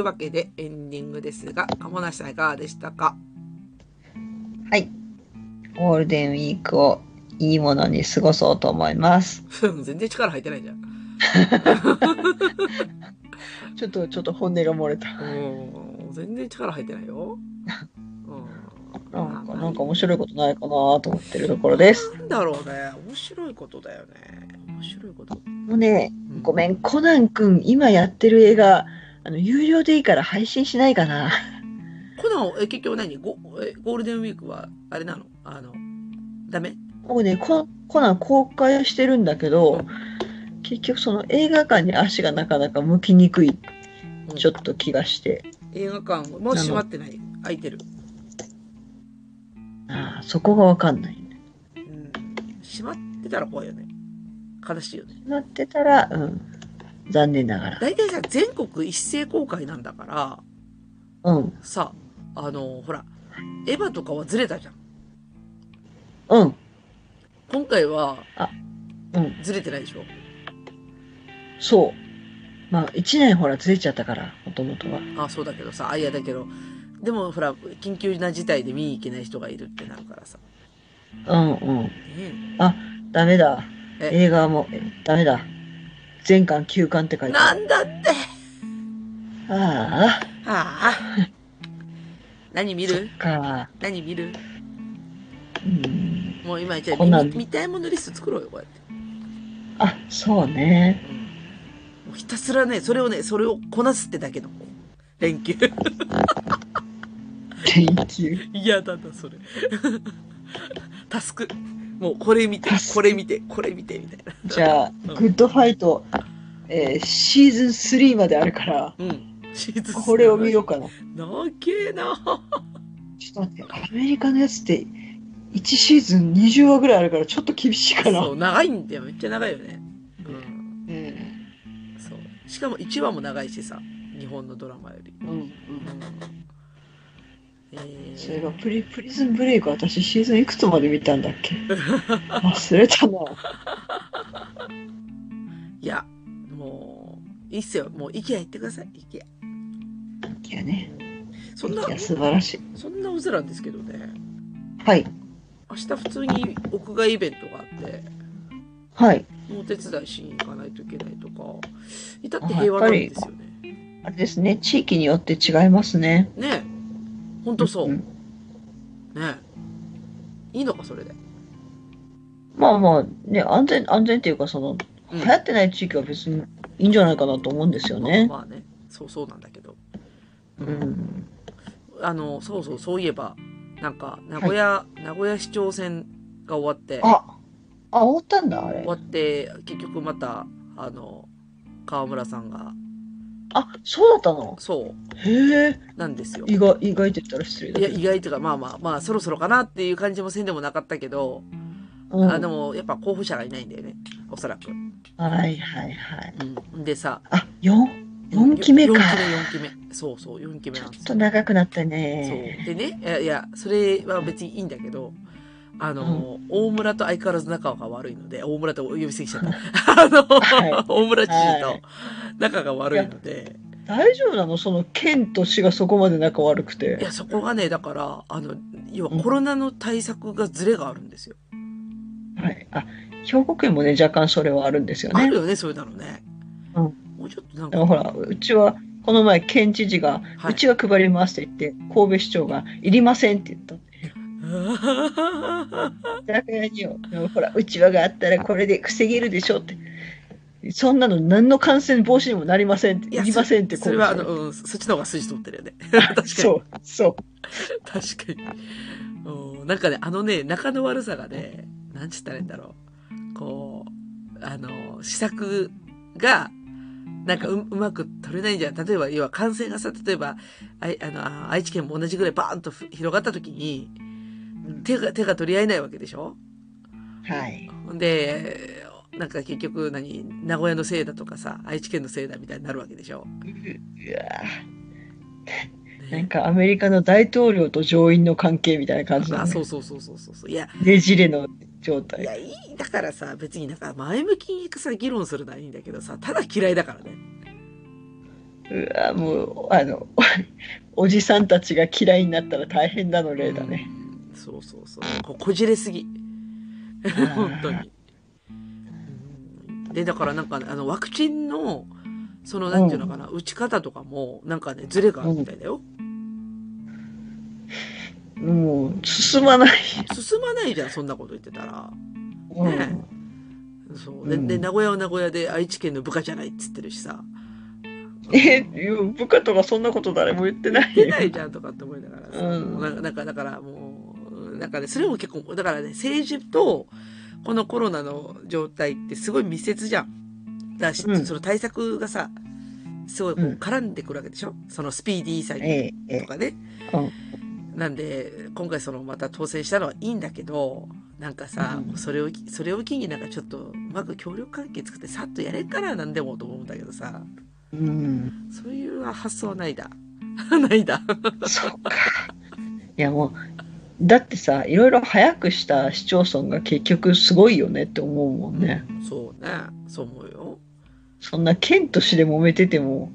[SPEAKER 2] いうわけでエンディングですが鴨梨さんいかがでしたか？
[SPEAKER 3] はい。ゴールデンウィークをいいものに過ごそうと思います。
[SPEAKER 2] 全然力入ってないじゃん
[SPEAKER 3] ちょっと、ちょっと本音が漏れた。
[SPEAKER 2] うん全然力入ってないよ。うん、
[SPEAKER 3] なんか、なんか面白いことないかなと思ってるところです。
[SPEAKER 2] なんだろうね。面白いことだよね。面白いこと。
[SPEAKER 3] もうね、ごめ
[SPEAKER 2] ん。
[SPEAKER 3] ん、コナン君、今やってる映画、あの、有料でいいから配信しないかな。
[SPEAKER 2] コナン、え、結局何？ゴえゴールデンウィークは、あれなの？あの、ダメ？
[SPEAKER 3] もうね、ココナン公開してるんだけど、結局その映画館に足がなかなか向きにくい、ちょっと気がして。
[SPEAKER 2] 映画館もう閉まってない？開いてる？
[SPEAKER 3] ああ、そこがわかんない。
[SPEAKER 2] うん。閉まってたら怖いよね。悲しいよね。
[SPEAKER 3] なってたら、うん。残念ながら。
[SPEAKER 2] 大体さ、全国一斉公開なんだから、
[SPEAKER 3] うん。
[SPEAKER 2] さ、あの、ほら、エヴァとかはずれたじゃん。
[SPEAKER 3] うん。
[SPEAKER 2] 今回は、
[SPEAKER 3] うん。
[SPEAKER 2] ずれてないでしょ？
[SPEAKER 3] そう。まあ、一年ほらずれちゃったから、もともとは。
[SPEAKER 2] あ、そうだけどさ、あ、いやだけど、でもほら、緊急な事態で見に行けない人がいるってなるからさ。
[SPEAKER 3] うんうん。
[SPEAKER 2] ね
[SPEAKER 3] ダメだ。
[SPEAKER 2] え？
[SPEAKER 3] 映画も、えダメだ。全巻休巻って書いてある。
[SPEAKER 2] なんだって
[SPEAKER 3] ああ、
[SPEAKER 2] ああ。何見る？
[SPEAKER 3] か。
[SPEAKER 2] 何見る？
[SPEAKER 3] うん。
[SPEAKER 2] もう今じゃあ
[SPEAKER 3] こんなん
[SPEAKER 2] 見見たいものリスト作ろうよ、こうやって。
[SPEAKER 3] あ、そうね。
[SPEAKER 2] うん。もうひたすらね、それをね、それをこなすってだけの連休。
[SPEAKER 3] 連休。
[SPEAKER 2] 嫌だな、それ。タスク。もうこれ見てこれ見て、これ見て、みたいな。
[SPEAKER 3] じゃあ、グッドファイト、えーシーズン3まであるから、
[SPEAKER 2] うん。シーズン
[SPEAKER 3] これを見ようかな。
[SPEAKER 2] なげえな。
[SPEAKER 3] ちょっと待って、アメリカのやつって、1シーズン20話ぐらいあるから、ちょっと厳しいかな。
[SPEAKER 2] そう、長いんだよ。めっちゃ長いよね。うん。
[SPEAKER 3] うん。
[SPEAKER 2] そう。しかも1話も長いしさ。日本のドラマより。
[SPEAKER 3] うん。うん。
[SPEAKER 2] うん。え
[SPEAKER 3] それ
[SPEAKER 2] ー、
[SPEAKER 3] がプリ、プリズンブレイク、私シーズンいくつまで見たんだっけ？忘れたな。
[SPEAKER 2] いや、もう、いいっすよ。もう、イケア行ってください。イケア。
[SPEAKER 3] いやね。
[SPEAKER 2] そんな、
[SPEAKER 3] 素晴らしい。
[SPEAKER 2] そんなうずらんですけどね。
[SPEAKER 3] はい。
[SPEAKER 2] 明日普通に屋外イベントがあって、
[SPEAKER 3] はい。
[SPEAKER 2] お手伝いしに行かないといけないとか、至って平和なんですよね。
[SPEAKER 3] あれですね、地域によって違いますね。
[SPEAKER 2] ねえ。ほんとそう。
[SPEAKER 3] ん
[SPEAKER 2] ねえ。いいのか、それで。
[SPEAKER 3] まあまあ、ね、安全、安全っていうか、その、
[SPEAKER 2] うん
[SPEAKER 3] 流行ってない地域は別にいいんじゃないかなと思うんですよね。
[SPEAKER 2] まあまあね。そうそうなんだけど。
[SPEAKER 3] うん。
[SPEAKER 2] あの、そうそう、そういえば、なんか、名古屋、名古屋市長選が終わって、
[SPEAKER 3] あ、あ、終わったんだ、あれ
[SPEAKER 2] 終。わって、結局また、あの、川村さんが、
[SPEAKER 3] あ、そうだったの？
[SPEAKER 2] そ
[SPEAKER 3] へえ、
[SPEAKER 2] う、なんですよ。
[SPEAKER 3] 意外、意外って言ったら失礼だ
[SPEAKER 2] いや。意外というか、まあまあ、まあ、そろそろかなっていう感じもせんでもなかったけど、
[SPEAKER 3] うん、
[SPEAKER 2] あでも、やっぱ候補者がいないんだよね。おそらく。
[SPEAKER 3] はいはいはい。
[SPEAKER 2] うん。でさ、
[SPEAKER 3] あ、4、四期目か。
[SPEAKER 2] 4期目、4期目。そうそう、4期目
[SPEAKER 3] ちょっ
[SPEAKER 2] なんですよ。
[SPEAKER 3] と長くなった
[SPEAKER 2] そう。
[SPEAKER 3] ね。
[SPEAKER 2] でね、いや、いや、それは別にいいんだけど、あの、大村と相変わらず仲が悪いので、大村と呼びすぎちゃった。あの、
[SPEAKER 3] はい
[SPEAKER 2] 大村知事と
[SPEAKER 3] はい
[SPEAKER 2] 仲が悪いので、
[SPEAKER 3] 大丈夫なの？その県と市がそこまで仲悪く
[SPEAKER 2] い
[SPEAKER 3] て。
[SPEAKER 2] や、そこがね、だから、あの、要は
[SPEAKER 3] うん
[SPEAKER 2] コロナの対策がズレがあるんですよ。
[SPEAKER 3] はい。あ、兵庫県もね、若干それはあるんですよね
[SPEAKER 2] ある。よね、そういうのね。
[SPEAKER 3] うん
[SPEAKER 2] もうちょっとなんか、
[SPEAKER 3] ほら、うちは、この前、県知事が、
[SPEAKER 2] はいう
[SPEAKER 3] ちが配りますって言って、神戸市長が、いりませんって言った。だからによ、ほら、うちわがあったらこれで防げるでしょって。そんなの何の感染防止にもなりませんって、い
[SPEAKER 2] や
[SPEAKER 3] りませんって
[SPEAKER 2] そそれは、あの、うん、そっちの方が筋取ってるよね。確かに。
[SPEAKER 3] そう、そう。
[SPEAKER 2] 確かに。うんなんかね、あのね、仲の悪さがね、なんつったらいいんだろう。こう、あの、施策が、なんかううまく取れないんじゃん。例えば、要は感染がさ、例えば、あいあのあ愛知県も同じぐらいバーンとふ広がった時に、手が、手が取り合えないわけでしょ？
[SPEAKER 3] はい。
[SPEAKER 2] で、なんか結局何、名古屋のせいだとかさ、愛知県のせいだみたいになるわけでしょ、
[SPEAKER 3] うわ
[SPEAKER 2] ね
[SPEAKER 3] なんかアメリカの大統領と上院の関係みたいな感じだ
[SPEAKER 2] あ、
[SPEAKER 3] ね。
[SPEAKER 2] そうそうそうそうそう。いや、
[SPEAKER 3] ねじれの状
[SPEAKER 2] い
[SPEAKER 3] 態。
[SPEAKER 2] や、いい、だからさ、別になんか前向きにさ、議論するのはいいんだけどさ、ただ嫌いだからね。
[SPEAKER 3] うわもう、あの、おじさんたちが嫌いになったら大変なの例だね。
[SPEAKER 2] うん。そうそうそう。ここじれすぎ。本当に。うんで、だからなんかね、あの、ワクチンの、その、なんていうのかな、打ち方とかも、なんかね、ズレがあるみたいだよ。
[SPEAKER 3] もう、進まない。
[SPEAKER 2] 進まないじゃん、そんなこと言ってたら。
[SPEAKER 3] うん
[SPEAKER 2] ねそう。で、
[SPEAKER 3] うん
[SPEAKER 2] で名古屋は名古屋で愛知県の部下じゃないっつってるしさ。
[SPEAKER 3] え、部下とかそんなこと誰も言ってないよ。
[SPEAKER 2] 出ないじゃんとかって思いながらさ、
[SPEAKER 3] うん
[SPEAKER 2] なんか、だからもう、なんかね、それも結構、だからね、政治と、このコロナの状態ってすごい密接じゃん。だし、
[SPEAKER 3] うん
[SPEAKER 2] その対策がさ、すごいこう
[SPEAKER 3] うん
[SPEAKER 2] 絡んでくるわけでしょ？そのスピーディーさ
[SPEAKER 3] ええ、え
[SPEAKER 2] とかね。
[SPEAKER 3] うん
[SPEAKER 2] なんで、今回そのまた当選したのはいいんだけど、なんかさ、
[SPEAKER 3] うん
[SPEAKER 2] それを、それを機になんかちょっとうまく協力関係作ってさっとやれっからなんでもと思うんだけどさ、
[SPEAKER 3] うん。
[SPEAKER 2] そういう発想はないだ。ないだ。
[SPEAKER 3] そうか。いやもう、だってさ、いろいろ早くした市町村が結局すごいよねって思うもんね。
[SPEAKER 2] そうね。そう思うよ。
[SPEAKER 3] そんな県と市で揉めてても、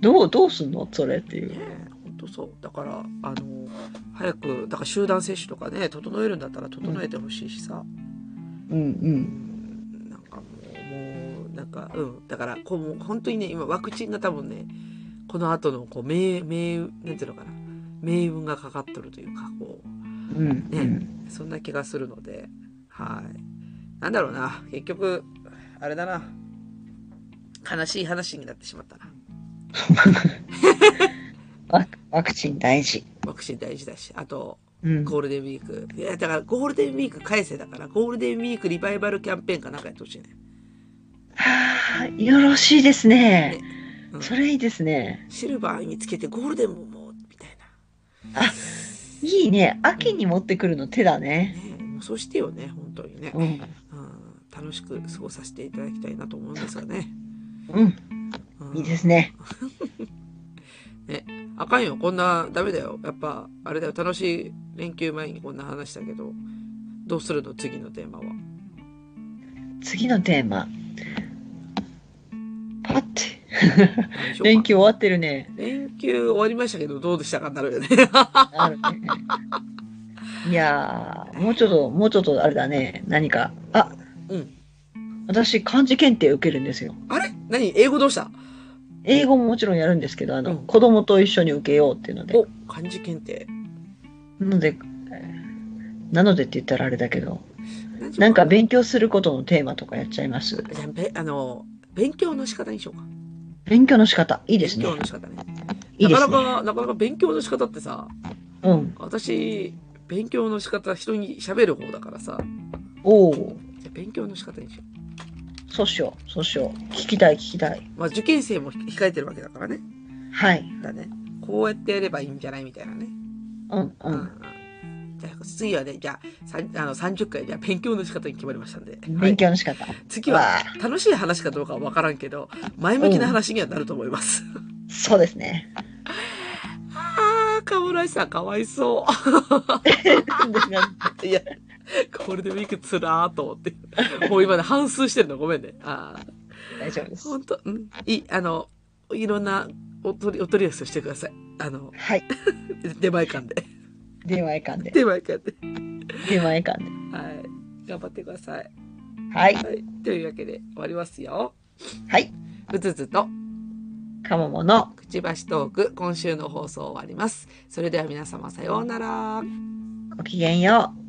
[SPEAKER 3] どう、どうすんの？それっていう。
[SPEAKER 2] ねえ、ほんとそう。だから、あの、早く、だから集団接種とかね、整えるんだったら整えてほしいしさ。
[SPEAKER 3] うんうん。
[SPEAKER 2] なんかもう、もう、なんか、うん。だから、こう、もう本当にね、今ワクチンが多分ね、この後の、こう、命、命、なんていうのかな。命運がかかっとるというか、こう、
[SPEAKER 3] うん、
[SPEAKER 2] ね
[SPEAKER 3] うん。
[SPEAKER 2] そんな気がするので、はい。なんだろうな。結局、あれだな。悲しい話になってしまったな。
[SPEAKER 3] ワワクチン大事。
[SPEAKER 2] ワクチン大事だし。あと、
[SPEAKER 3] うん。
[SPEAKER 2] ゴールデンウィーク。いや、だからゴールデンウィーク返せだから、ゴールデンウィークリバイバルキャンペーンかなんかやってほしいね。
[SPEAKER 3] はあ、よろしいですね。
[SPEAKER 2] うん
[SPEAKER 3] それいいですね。
[SPEAKER 2] シルバーにつけてゴールデンももう、みたい
[SPEAKER 3] いいね。秋に持ってくるの手だね。
[SPEAKER 2] な。ねもうそうしてよね、本当にね。
[SPEAKER 3] うん。
[SPEAKER 2] うん、楽しく過ごさせていただきたいなと思うんですがね。
[SPEAKER 3] うん。
[SPEAKER 2] うん
[SPEAKER 3] いいです ね。
[SPEAKER 2] あかんよ、こんな、ダメだよ。やっぱ、あれだよ、楽しい連休前にこんな話したけど、どうするの？次のテーマは。
[SPEAKER 3] 次のテーマ。パッて。連休終わってるね。
[SPEAKER 2] 連休終わりましたけど、どうでしたか？になるよね。
[SPEAKER 3] あるね。いやー、もうちょっと、もうちょっとあれだね。何か。あ、
[SPEAKER 2] うん。
[SPEAKER 3] 私、漢字検定受けるんですよ。
[SPEAKER 2] あれ？何？英語どうした？
[SPEAKER 3] 英語ももちろんやるんですけど、あの、
[SPEAKER 2] うん
[SPEAKER 3] 子供と一緒に受けようっていうので。
[SPEAKER 2] お、漢字検定。
[SPEAKER 3] なので、えーなのでって言ったらあれだけど、
[SPEAKER 2] 何
[SPEAKER 3] なんか勉強することのテーマとかやっちゃいます。
[SPEAKER 2] じゃあべあの、勉強の仕方にしようか。
[SPEAKER 3] 勉強の仕方、いいですね
[SPEAKER 2] 勉。強の仕方ね。
[SPEAKER 3] いいですね。
[SPEAKER 2] なかなか、なかなか勉強の仕方ってさ、
[SPEAKER 3] うん。
[SPEAKER 2] 私、勉強の仕方人に喋る方だからさ、
[SPEAKER 3] おお、
[SPEAKER 2] じゃあ勉強の仕方にしよ
[SPEAKER 3] そうしよう、そうしよう。聞きたい、聞きたい。
[SPEAKER 2] う。まあ受験生も控えてるわけだからね。
[SPEAKER 3] はい。
[SPEAKER 2] だね。こうやってやればいいんじゃないみたいなね。
[SPEAKER 3] うん、う。
[SPEAKER 2] うんじゃあ次はね、じゃあ、あの30回、じゃあ勉強の仕方に決まりましたんで。はい
[SPEAKER 3] 勉強の仕方。
[SPEAKER 2] 次は
[SPEAKER 3] わ
[SPEAKER 2] 楽しい話かどうかはわからんけど、前向きな話にはなると思います。
[SPEAKER 3] そうですね。
[SPEAKER 2] ああ、かわいさんかわいそう。いや、ゴールデンウィークつらーと思って。もう今ね、半数してるのごめんね。ああ、
[SPEAKER 3] 大丈夫です。
[SPEAKER 2] ほんと、うん。いい、あの、いろんなお取り、お取り寄せをしてください。あの、
[SPEAKER 3] はい。
[SPEAKER 2] 出前館で。
[SPEAKER 3] 電話館で。
[SPEAKER 2] 出前館で。
[SPEAKER 3] 電話館で。
[SPEAKER 2] はい。頑張ってください。
[SPEAKER 3] はい。
[SPEAKER 2] はい。というわけで終わりますよ。
[SPEAKER 3] はい。
[SPEAKER 2] うつつと
[SPEAKER 3] かももの
[SPEAKER 2] くちばしトーク、今週の放送終わります。それでは皆様さようなら。
[SPEAKER 3] ごきげんよう。